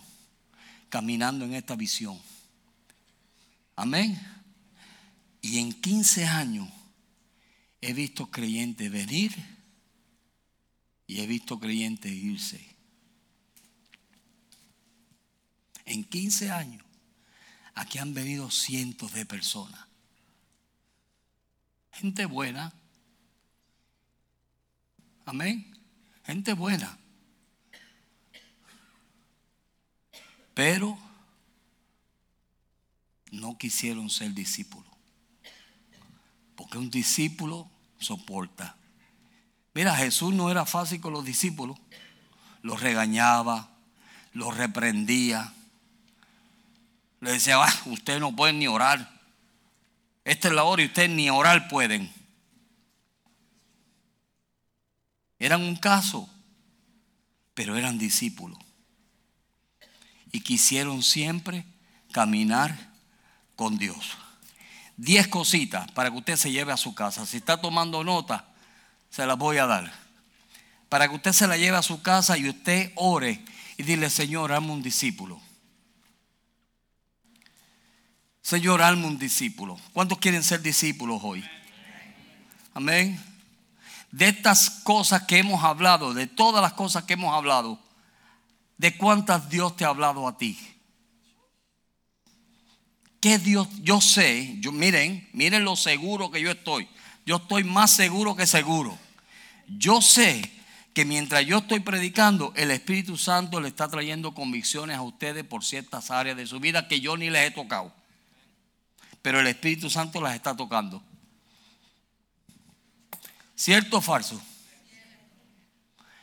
B: caminando en esta visión. Amén. Y en 15 años he visto creyentes venir y he visto creyentes irse. En 15 años, aquí han venido cientos de personas. Gente buena. Amén. Gente buena. Pero no quisieron ser discípulos. Porque un discípulo soporta. Mira, Jesús no era fácil con los discípulos. Los regañaba, los reprendía. Le decía, ah, ustedes no pueden ni orar. Esta es la hora y ustedes ni orar pueden. Eran un caso, pero eran discípulos. Y quisieron siempre caminar con Dios. Diez cositas para que usted se lleve a su casa. Si está tomando nota, se las voy a dar. Para que usted se la lleve a su casa y usted ore y dile, Señor, hazme un discípulo. Señor, hazme un discípulo. ¿Cuántos quieren ser discípulos hoy? Amén. De estas cosas que hemos hablado, de todas las cosas que hemos hablado, ¿de cuántas Dios te ha hablado a ti? ¿Qué Dios? Yo sé, yo, miren, miren lo seguro que yo estoy. Yo estoy más seguro que seguro. Yo sé que mientras yo estoy predicando, el Espíritu Santo le está trayendo convicciones a ustedes por ciertas áreas de su vida que yo ni les he tocado. Pero el Espíritu Santo las está tocando. ¿Cierto o falso?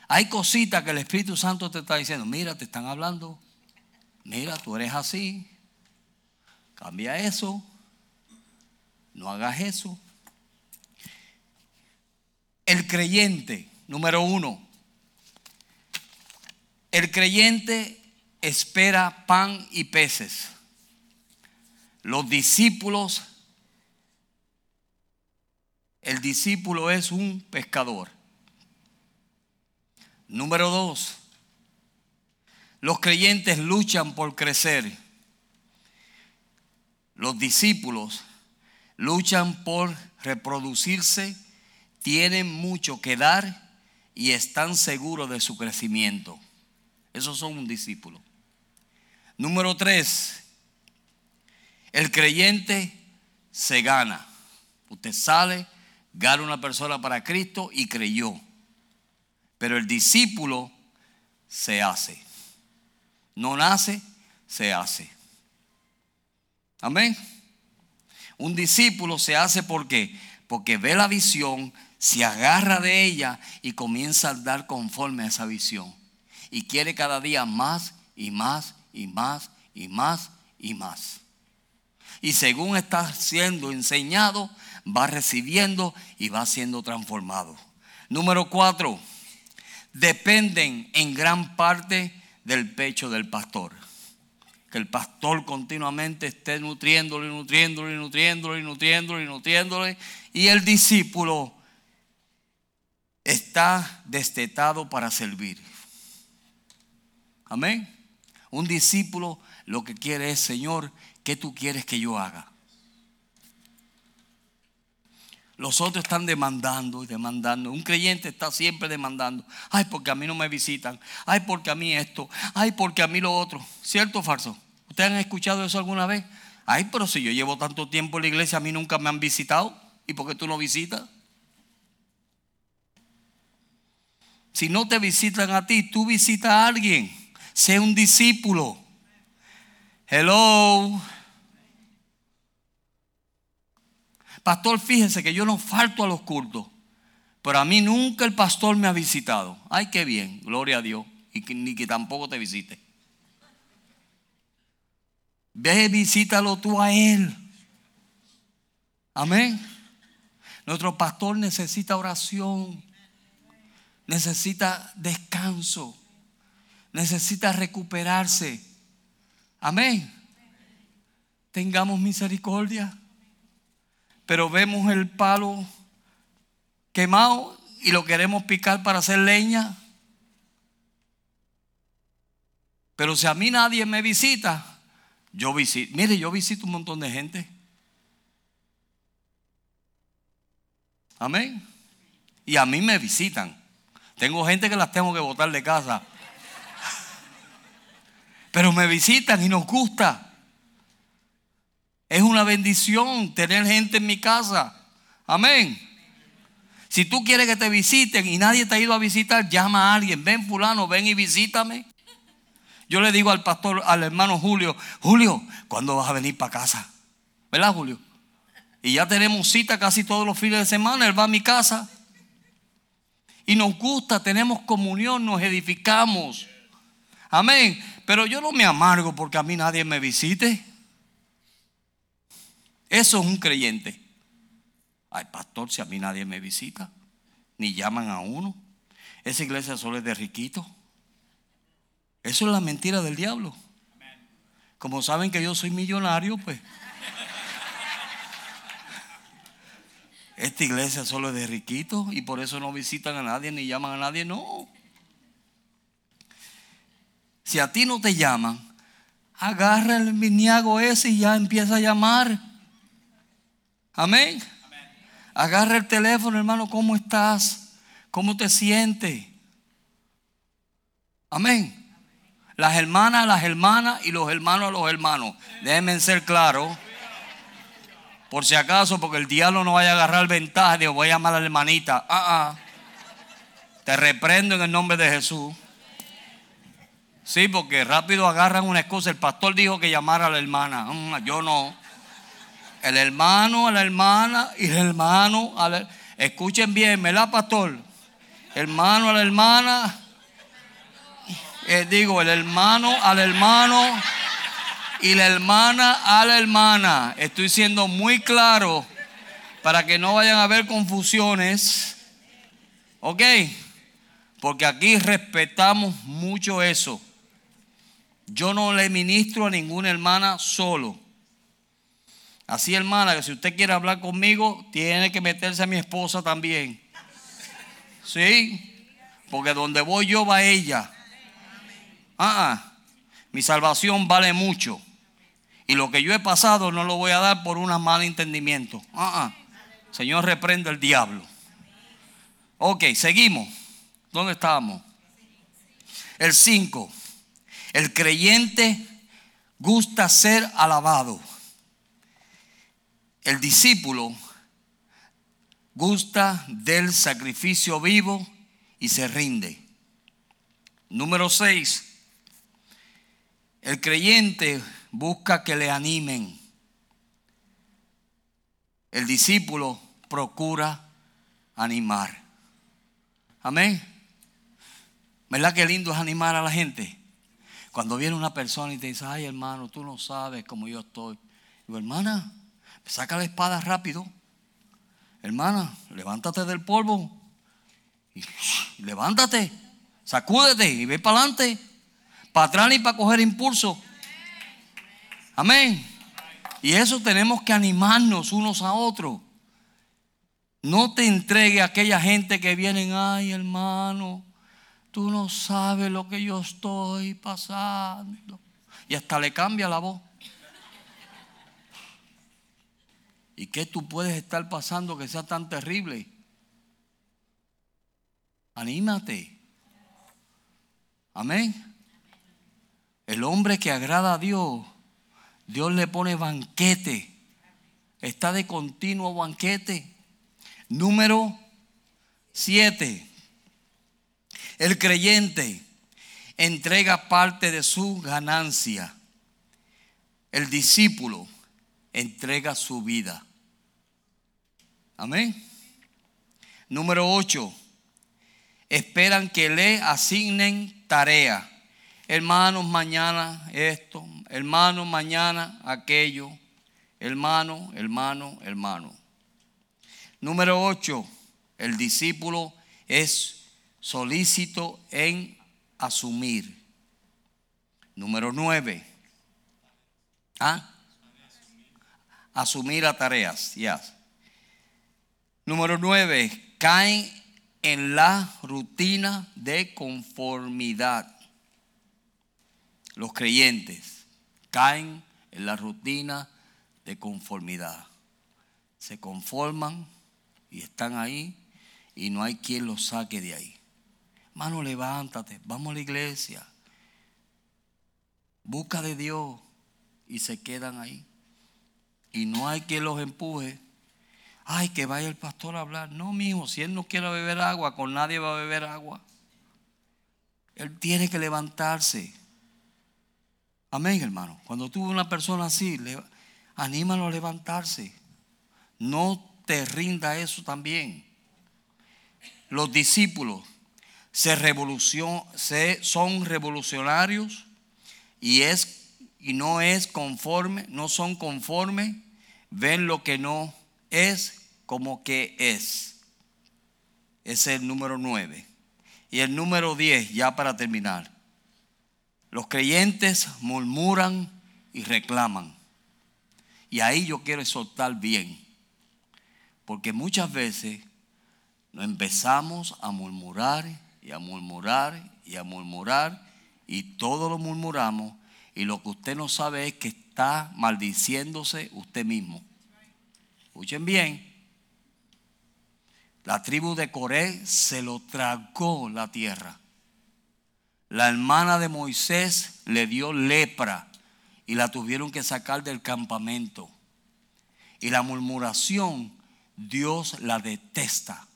B: Hay cositas que el Espíritu Santo te está diciendo. Mira, te están hablando. Mira, tú eres así. Cambia eso. No hagas eso. El creyente, número uno. El creyente espera pan y peces. Los discípulos, el discípulo es un pescador. Número dos, los creyentes luchan por crecer los discípulos luchan por reproducirse, tienen mucho que dar y están seguros de su crecimiento. Esos son un discípulo. Número tres, el creyente se gana. Usted sale, gana una persona para Cristo y creyó. Pero el discípulo se hace. No nace, se hace. Amén. Un discípulo se hace porque porque ve la visión, se agarra de ella y comienza a dar conforme a esa visión. Y quiere cada día más y más y más y más y más. Y según está siendo enseñado, va recibiendo y va siendo transformado. Número cuatro, dependen en gran parte del pecho del pastor que el pastor continuamente esté nutriéndole, nutriéndole, nutriéndole, nutriéndole, nutriéndole. Y el discípulo está destetado para servir. Amén. Un discípulo lo que quiere es, Señor, ¿qué tú quieres que yo haga? Los otros están demandando y demandando. Un creyente está siempre demandando. Ay, porque a mí no me visitan. Ay, porque a mí esto. Ay, porque a mí lo otro. ¿Cierto o falso? ¿Ustedes han escuchado eso alguna vez? Ay, pero si yo llevo tanto tiempo en la iglesia, a mí nunca me han visitado. ¿Y por qué tú no visitas? Si no te visitan a ti, tú visitas a alguien. Sé un discípulo. Hello. Pastor, fíjese que yo no falto a los cultos. Pero a mí nunca el pastor me ha visitado. Ay, qué bien, gloria a Dios. Y que, ni que tampoco te visite. Ve, visítalo tú a él. Amén. Nuestro pastor necesita oración, necesita descanso, necesita recuperarse. Amén. Tengamos misericordia. Pero vemos el palo quemado y lo queremos picar para hacer leña. Pero si a mí nadie me visita, yo visito. Mire, yo visito un montón de gente. Amén. Y a mí me visitan. Tengo gente que las tengo que botar de casa. Pero me visitan y nos gusta. Es una bendición tener gente en mi casa. Amén. Si tú quieres que te visiten y nadie te ha ido a visitar, llama a alguien. Ven fulano, ven y visítame. Yo le digo al pastor, al hermano Julio, Julio, ¿cuándo vas a venir para casa? ¿Verdad, Julio? Y ya tenemos cita casi todos los fines de semana. Él va a mi casa. Y nos gusta, tenemos comunión, nos edificamos. Amén. Pero yo no me amargo porque a mí nadie me visite. Eso es un creyente. Ay, pastor, si a mí nadie me visita, ni llaman a uno. Esa iglesia solo es de riquito. Eso es la mentira del diablo. Como saben que yo soy millonario, pues esta iglesia solo es de riquitos y por eso no visitan a nadie ni llaman a nadie. No. Si a ti no te llaman, agarra el miniago ese y ya empieza a llamar. Amén. Agarra el teléfono, hermano, ¿cómo estás? ¿Cómo te sientes? Amén. Las hermanas, las hermanas y los hermanos a los hermanos. Déjenme ser claros. Por si acaso, porque el diablo no vaya a agarrar ventaja, digo, voy a llamar a la hermanita. Ah, ah. Te reprendo en el nombre de Jesús. Sí, porque rápido agarran una excusa. El pastor dijo que llamara a la hermana. Mm, yo no. El hermano a la hermana y el hermano a la... Escuchen bien, ¿verdad, pastor? Hermano a la hermana. Eh, digo, el hermano al hermano y la hermana a la hermana. Estoy siendo muy claro para que no vayan a haber confusiones. ¿Ok? Porque aquí respetamos mucho eso. Yo no le ministro a ninguna hermana solo. Así, hermana, que si usted quiere hablar conmigo, tiene que meterse a mi esposa también. ¿Sí? Porque donde voy yo va ella. Ah, ah. mi salvación vale mucho. Y lo que yo he pasado no lo voy a dar por un mal entendimiento. Ah, ah. Señor, reprende el diablo. Ok, seguimos. ¿Dónde estábamos? El 5. El creyente gusta ser alabado. El discípulo gusta del sacrificio vivo y se rinde. Número 6. El creyente busca que le animen. El discípulo procura animar. Amén. ¿Verdad que lindo es animar a la gente? Cuando viene una persona y te dice, ay hermano, tú no sabes cómo yo estoy. Digo, hermana, saca la espada rápido. Hermana, levántate del polvo. Levántate, sacúdete y ve para adelante. Para atrás y para coger impulso. Amén. Y eso tenemos que animarnos unos a otros. No te entregue a aquella gente que vienen, ay hermano, tú no sabes lo que yo estoy pasando. Y hasta le cambia la voz. ¿Y qué tú puedes estar pasando que sea tan terrible? Anímate. Amén. El hombre que agrada a Dios Dios le pone banquete. Está de continuo banquete. Número siete. El creyente entrega parte de su ganancia. El discípulo entrega su vida. Amén. Número 8. Esperan que le asignen tarea. Hermanos, mañana esto. Hermanos, mañana aquello. Hermano, hermano, hermano. Número 8. El discípulo es solícito en asumir. Número 9. ¿Ah? Asumir a tareas. Yes. Número 9. Caen en la rutina de conformidad. Los creyentes caen en la rutina de conformidad. Se conforman y están ahí y no hay quien los saque de ahí. Mano, levántate, vamos a la iglesia. Busca de Dios y se quedan ahí. Y no hay quien los empuje. Ay, que vaya el pastor a hablar. No, mijo, si él no quiere beber agua, con nadie va a beber agua. Él tiene que levantarse. Amén, hermano. Cuando tuve una persona así, anímalo a levantarse. No te rinda eso también. Los discípulos se revolución, se, son revolucionarios y, es, y no es conforme, no son conformes, ven lo que no es como que es. Ese es el número 9. Y el número 10, ya para terminar. Los creyentes murmuran y reclaman. Y ahí yo quiero exhortar bien. Porque muchas veces empezamos a murmurar y a murmurar y a murmurar y todo lo murmuramos y lo que usted no sabe es que está maldiciéndose usted mismo. Escuchen bien. La tribu de Coré se lo tragó la tierra. La hermana de Moisés le dio lepra y la tuvieron que sacar del campamento. Y la murmuración, Dios la detesta.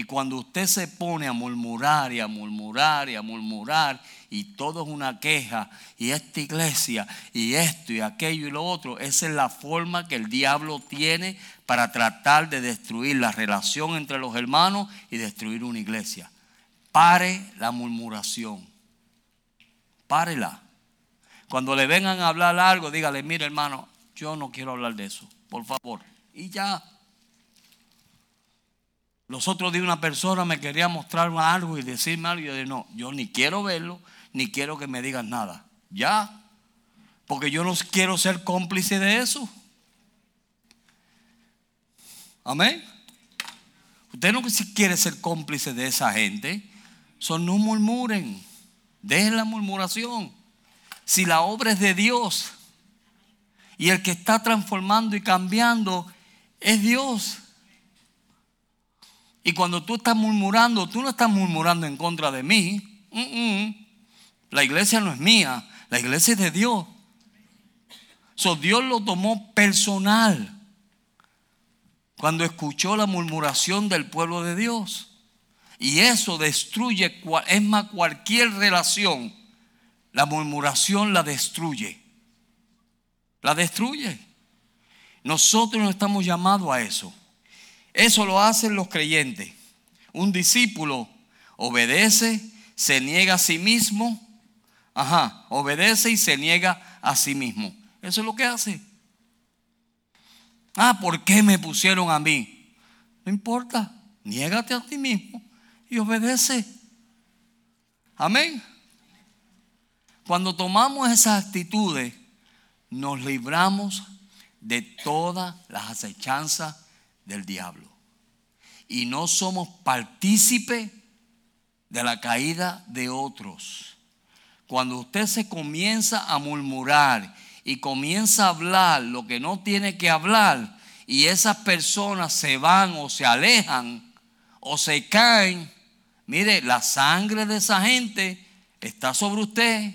B: Y cuando usted se pone a murmurar y a murmurar y a murmurar y todo es una queja y esta iglesia y esto y aquello y lo otro, esa es la forma que el diablo tiene para tratar de destruir la relación entre los hermanos y destruir una iglesia. Pare la murmuración. Párela. Cuando le vengan a hablar algo, dígale, mire hermano, yo no quiero hablar de eso, por favor. Y ya. Los otros días una persona me quería mostrar algo y decirme algo y yo dije, no, yo ni quiero verlo, ni quiero que me digan nada. Ya. Porque yo no quiero ser cómplice de eso. Amén. Usted no quiere ser cómplice de esa gente. Son no murmuren. Dejen la murmuración. Si la obra es de Dios y el que está transformando y cambiando es Dios. Y cuando tú estás murmurando, tú no estás murmurando en contra de mí. La iglesia no es mía, la iglesia es de Dios. Dios lo tomó personal cuando escuchó la murmuración del pueblo de Dios. Y eso destruye, es más, cualquier relación. La murmuración la destruye. La destruye. Nosotros no estamos llamados a eso. Eso lo hacen los creyentes. Un discípulo obedece, se niega a sí mismo. Ajá, obedece y se niega a sí mismo. Eso es lo que hace. Ah, ¿por qué me pusieron a mí? No importa, niégate a ti mismo y obedece. Amén. Cuando tomamos esas actitudes, nos libramos de todas las acechanzas del diablo. Y no somos partícipe de la caída de otros. Cuando usted se comienza a murmurar y comienza a hablar lo que no tiene que hablar y esas personas se van o se alejan o se caen, mire, la sangre de esa gente está sobre usted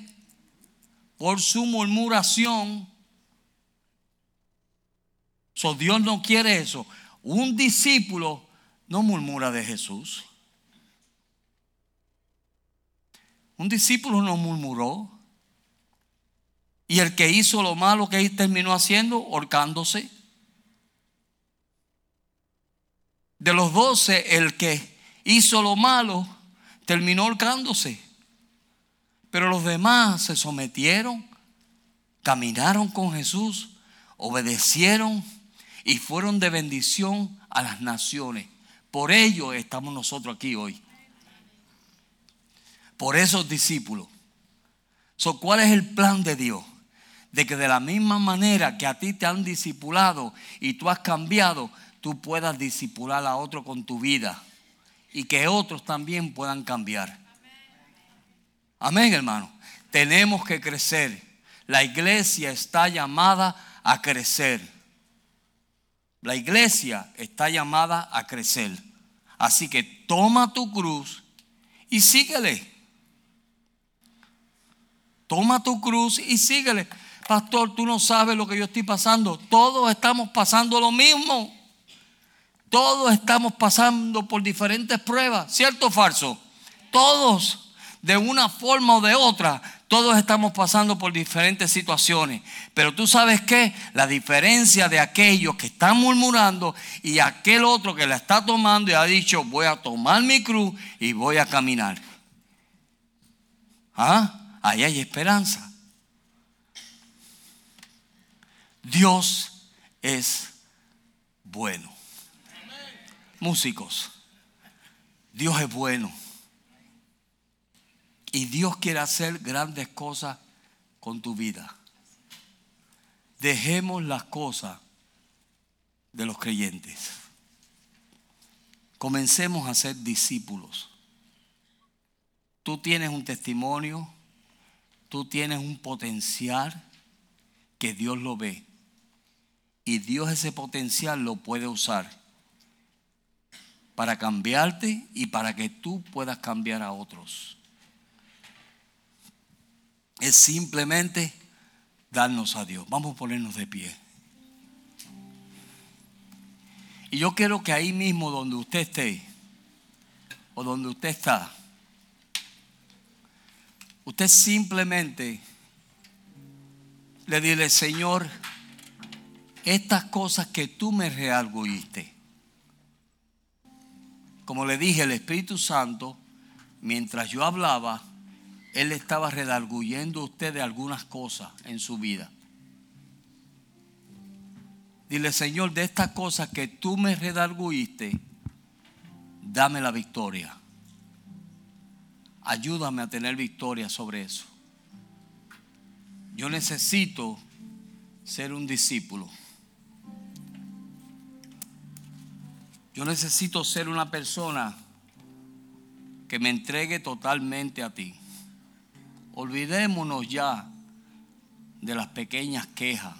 B: por su murmuración. So, Dios no quiere eso. Un discípulo no murmura de Jesús. Un discípulo no murmuró. Y el que hizo lo malo que terminó haciendo, horcándose. De los doce, el que hizo lo malo terminó holgándose. Pero los demás se sometieron, caminaron con Jesús, obedecieron y fueron de bendición a las naciones. Por ello estamos nosotros aquí hoy. Por esos discípulos. ¿Cuál es el plan de Dios? De que de la misma manera que a ti te han discipulado y tú has cambiado, tú puedas discipular a otro con tu vida y que otros también puedan cambiar. Amén, hermano. Tenemos que crecer. La iglesia está llamada a crecer. La iglesia está llamada a crecer. Así que toma tu cruz y síguele. Toma tu cruz y síguele. Pastor, tú no sabes lo que yo estoy pasando. Todos estamos pasando lo mismo. Todos estamos pasando por diferentes pruebas. ¿Cierto o falso? Todos, de una forma o de otra, todos estamos pasando por diferentes situaciones. Pero tú sabes qué? La diferencia de aquellos que están murmurando y aquel otro que la está tomando y ha dicho, voy a tomar mi cruz y voy a caminar. ¿Ah? Ahí hay esperanza. Dios es bueno. Músicos, Dios es bueno. Y Dios quiere hacer grandes cosas con tu vida. Dejemos las cosas de los creyentes. Comencemos a ser discípulos. Tú tienes un testimonio, tú tienes un potencial que Dios lo ve. Y Dios ese potencial lo puede usar para cambiarte y para que tú puedas cambiar a otros es simplemente darnos a Dios. Vamos a ponernos de pie. Y yo quiero que ahí mismo donde usted esté, o donde usted está, usted simplemente le dile, Señor, estas cosas que tú me rearguiste. Como le dije, el Espíritu Santo, mientras yo hablaba, él estaba redarguyendo a usted de algunas cosas en su vida. Dile, Señor, de estas cosas que tú me redarguiste, dame la victoria. Ayúdame a tener victoria sobre eso. Yo necesito ser un discípulo. Yo necesito ser una persona que me entregue totalmente a ti. Olvidémonos ya de las pequeñas quejas.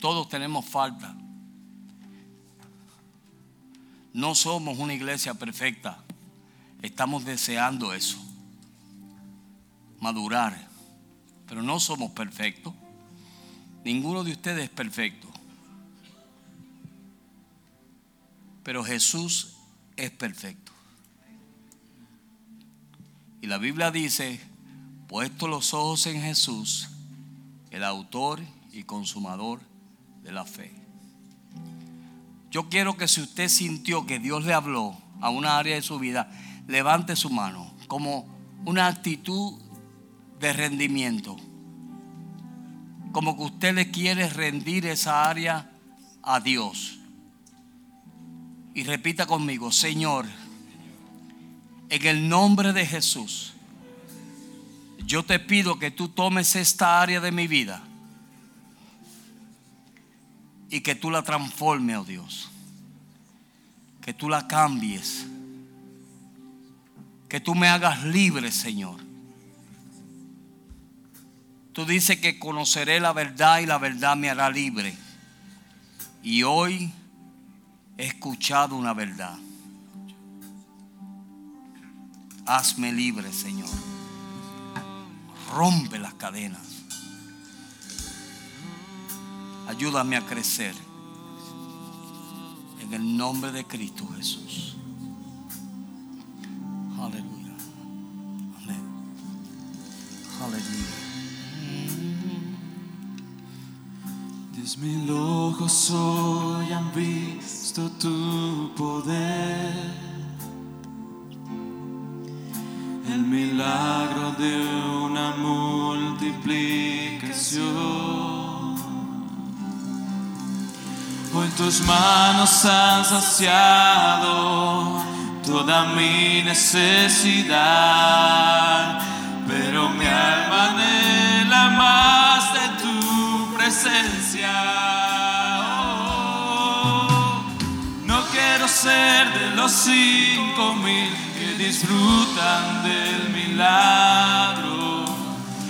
B: Todos tenemos falta. No somos una iglesia perfecta. Estamos deseando eso. Madurar. Pero no somos perfectos. Ninguno de ustedes es perfecto. Pero Jesús es perfecto. Y la Biblia dice, puesto los ojos en Jesús, el autor y consumador de la fe. Yo quiero que si usted sintió que Dios le habló a una área de su vida, levante su mano como una actitud de rendimiento. Como que usted le quiere rendir esa área a Dios. Y repita conmigo, Señor, en el nombre de Jesús, yo te pido que tú tomes esta área de mi vida y que tú la transformes, oh Dios. Que tú la cambies. Que tú me hagas libre, Señor. Tú dices que conoceré la verdad y la verdad me hará libre. Y hoy he escuchado una verdad. Hazme libre, Señor. Rompe las cadenas. Ayúdame a crecer. En el nombre de Cristo Jesús. Aleluya. Amén. Aleluya.
C: Pues mil ojos hoy han visto tu poder. El milagro de una multiplicación. Hoy tus manos han saciado toda mi necesidad, pero mi alma anhela más de tu presencia. Oh, no quiero ser de los cinco mil disfrutan del milagro.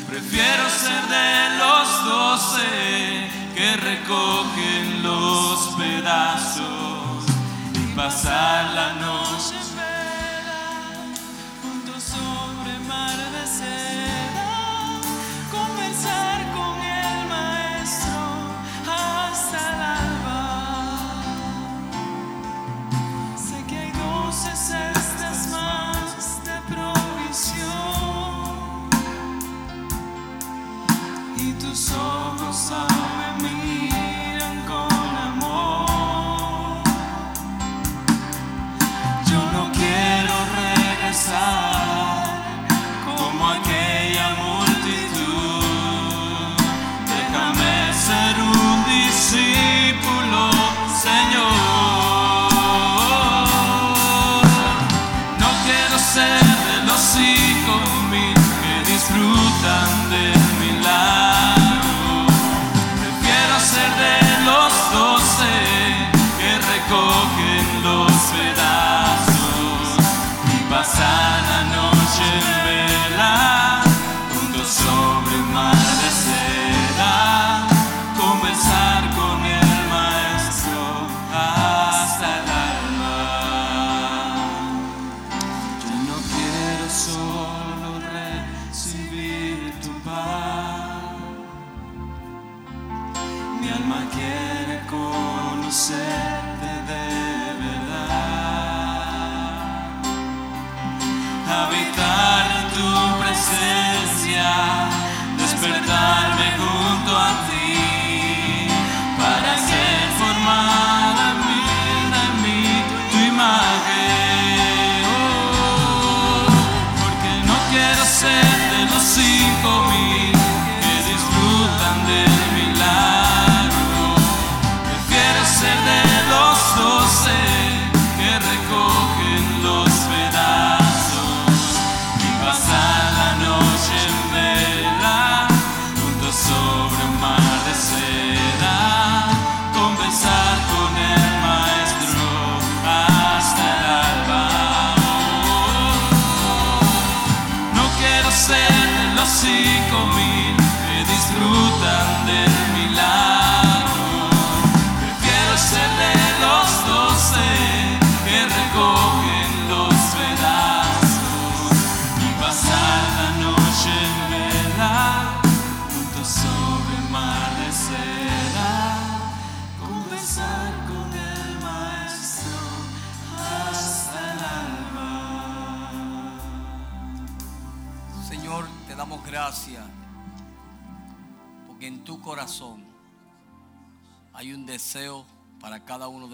C: Prefiero ser de los doce que recogen los pedazos y pasar la noche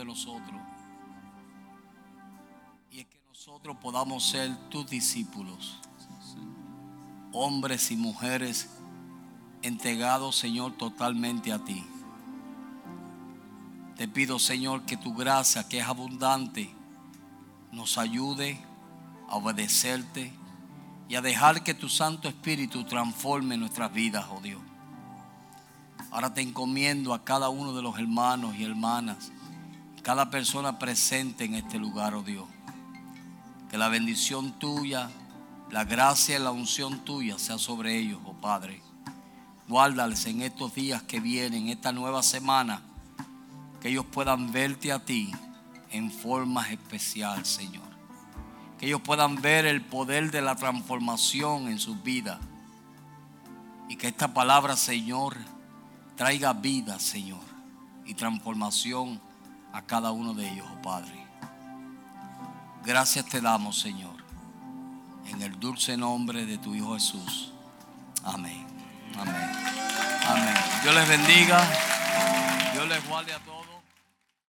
B: de nosotros. Y es que nosotros podamos ser tus discípulos, hombres y mujeres entregados, Señor, totalmente a ti. Te pido, Señor, que tu gracia, que es abundante, nos ayude a obedecerte y a dejar que tu Santo Espíritu transforme nuestras vidas, oh Dios. Ahora te encomiendo a cada uno de los hermanos y hermanas, cada persona presente en este lugar, oh Dios. Que la bendición tuya, la gracia y la unción tuya sea sobre ellos, oh Padre. Guárdales en estos días que vienen, esta nueva semana, que ellos puedan verte a ti en forma especial, Señor. Que ellos puedan ver el poder de la transformación en sus vidas. Y que esta palabra, Señor, traiga vida, Señor, y transformación a cada uno de ellos, oh Padre. Gracias te damos, Señor, en el dulce nombre de tu Hijo Jesús. Amén. Amén. Amén. Dios les bendiga. Dios les guarde a todos.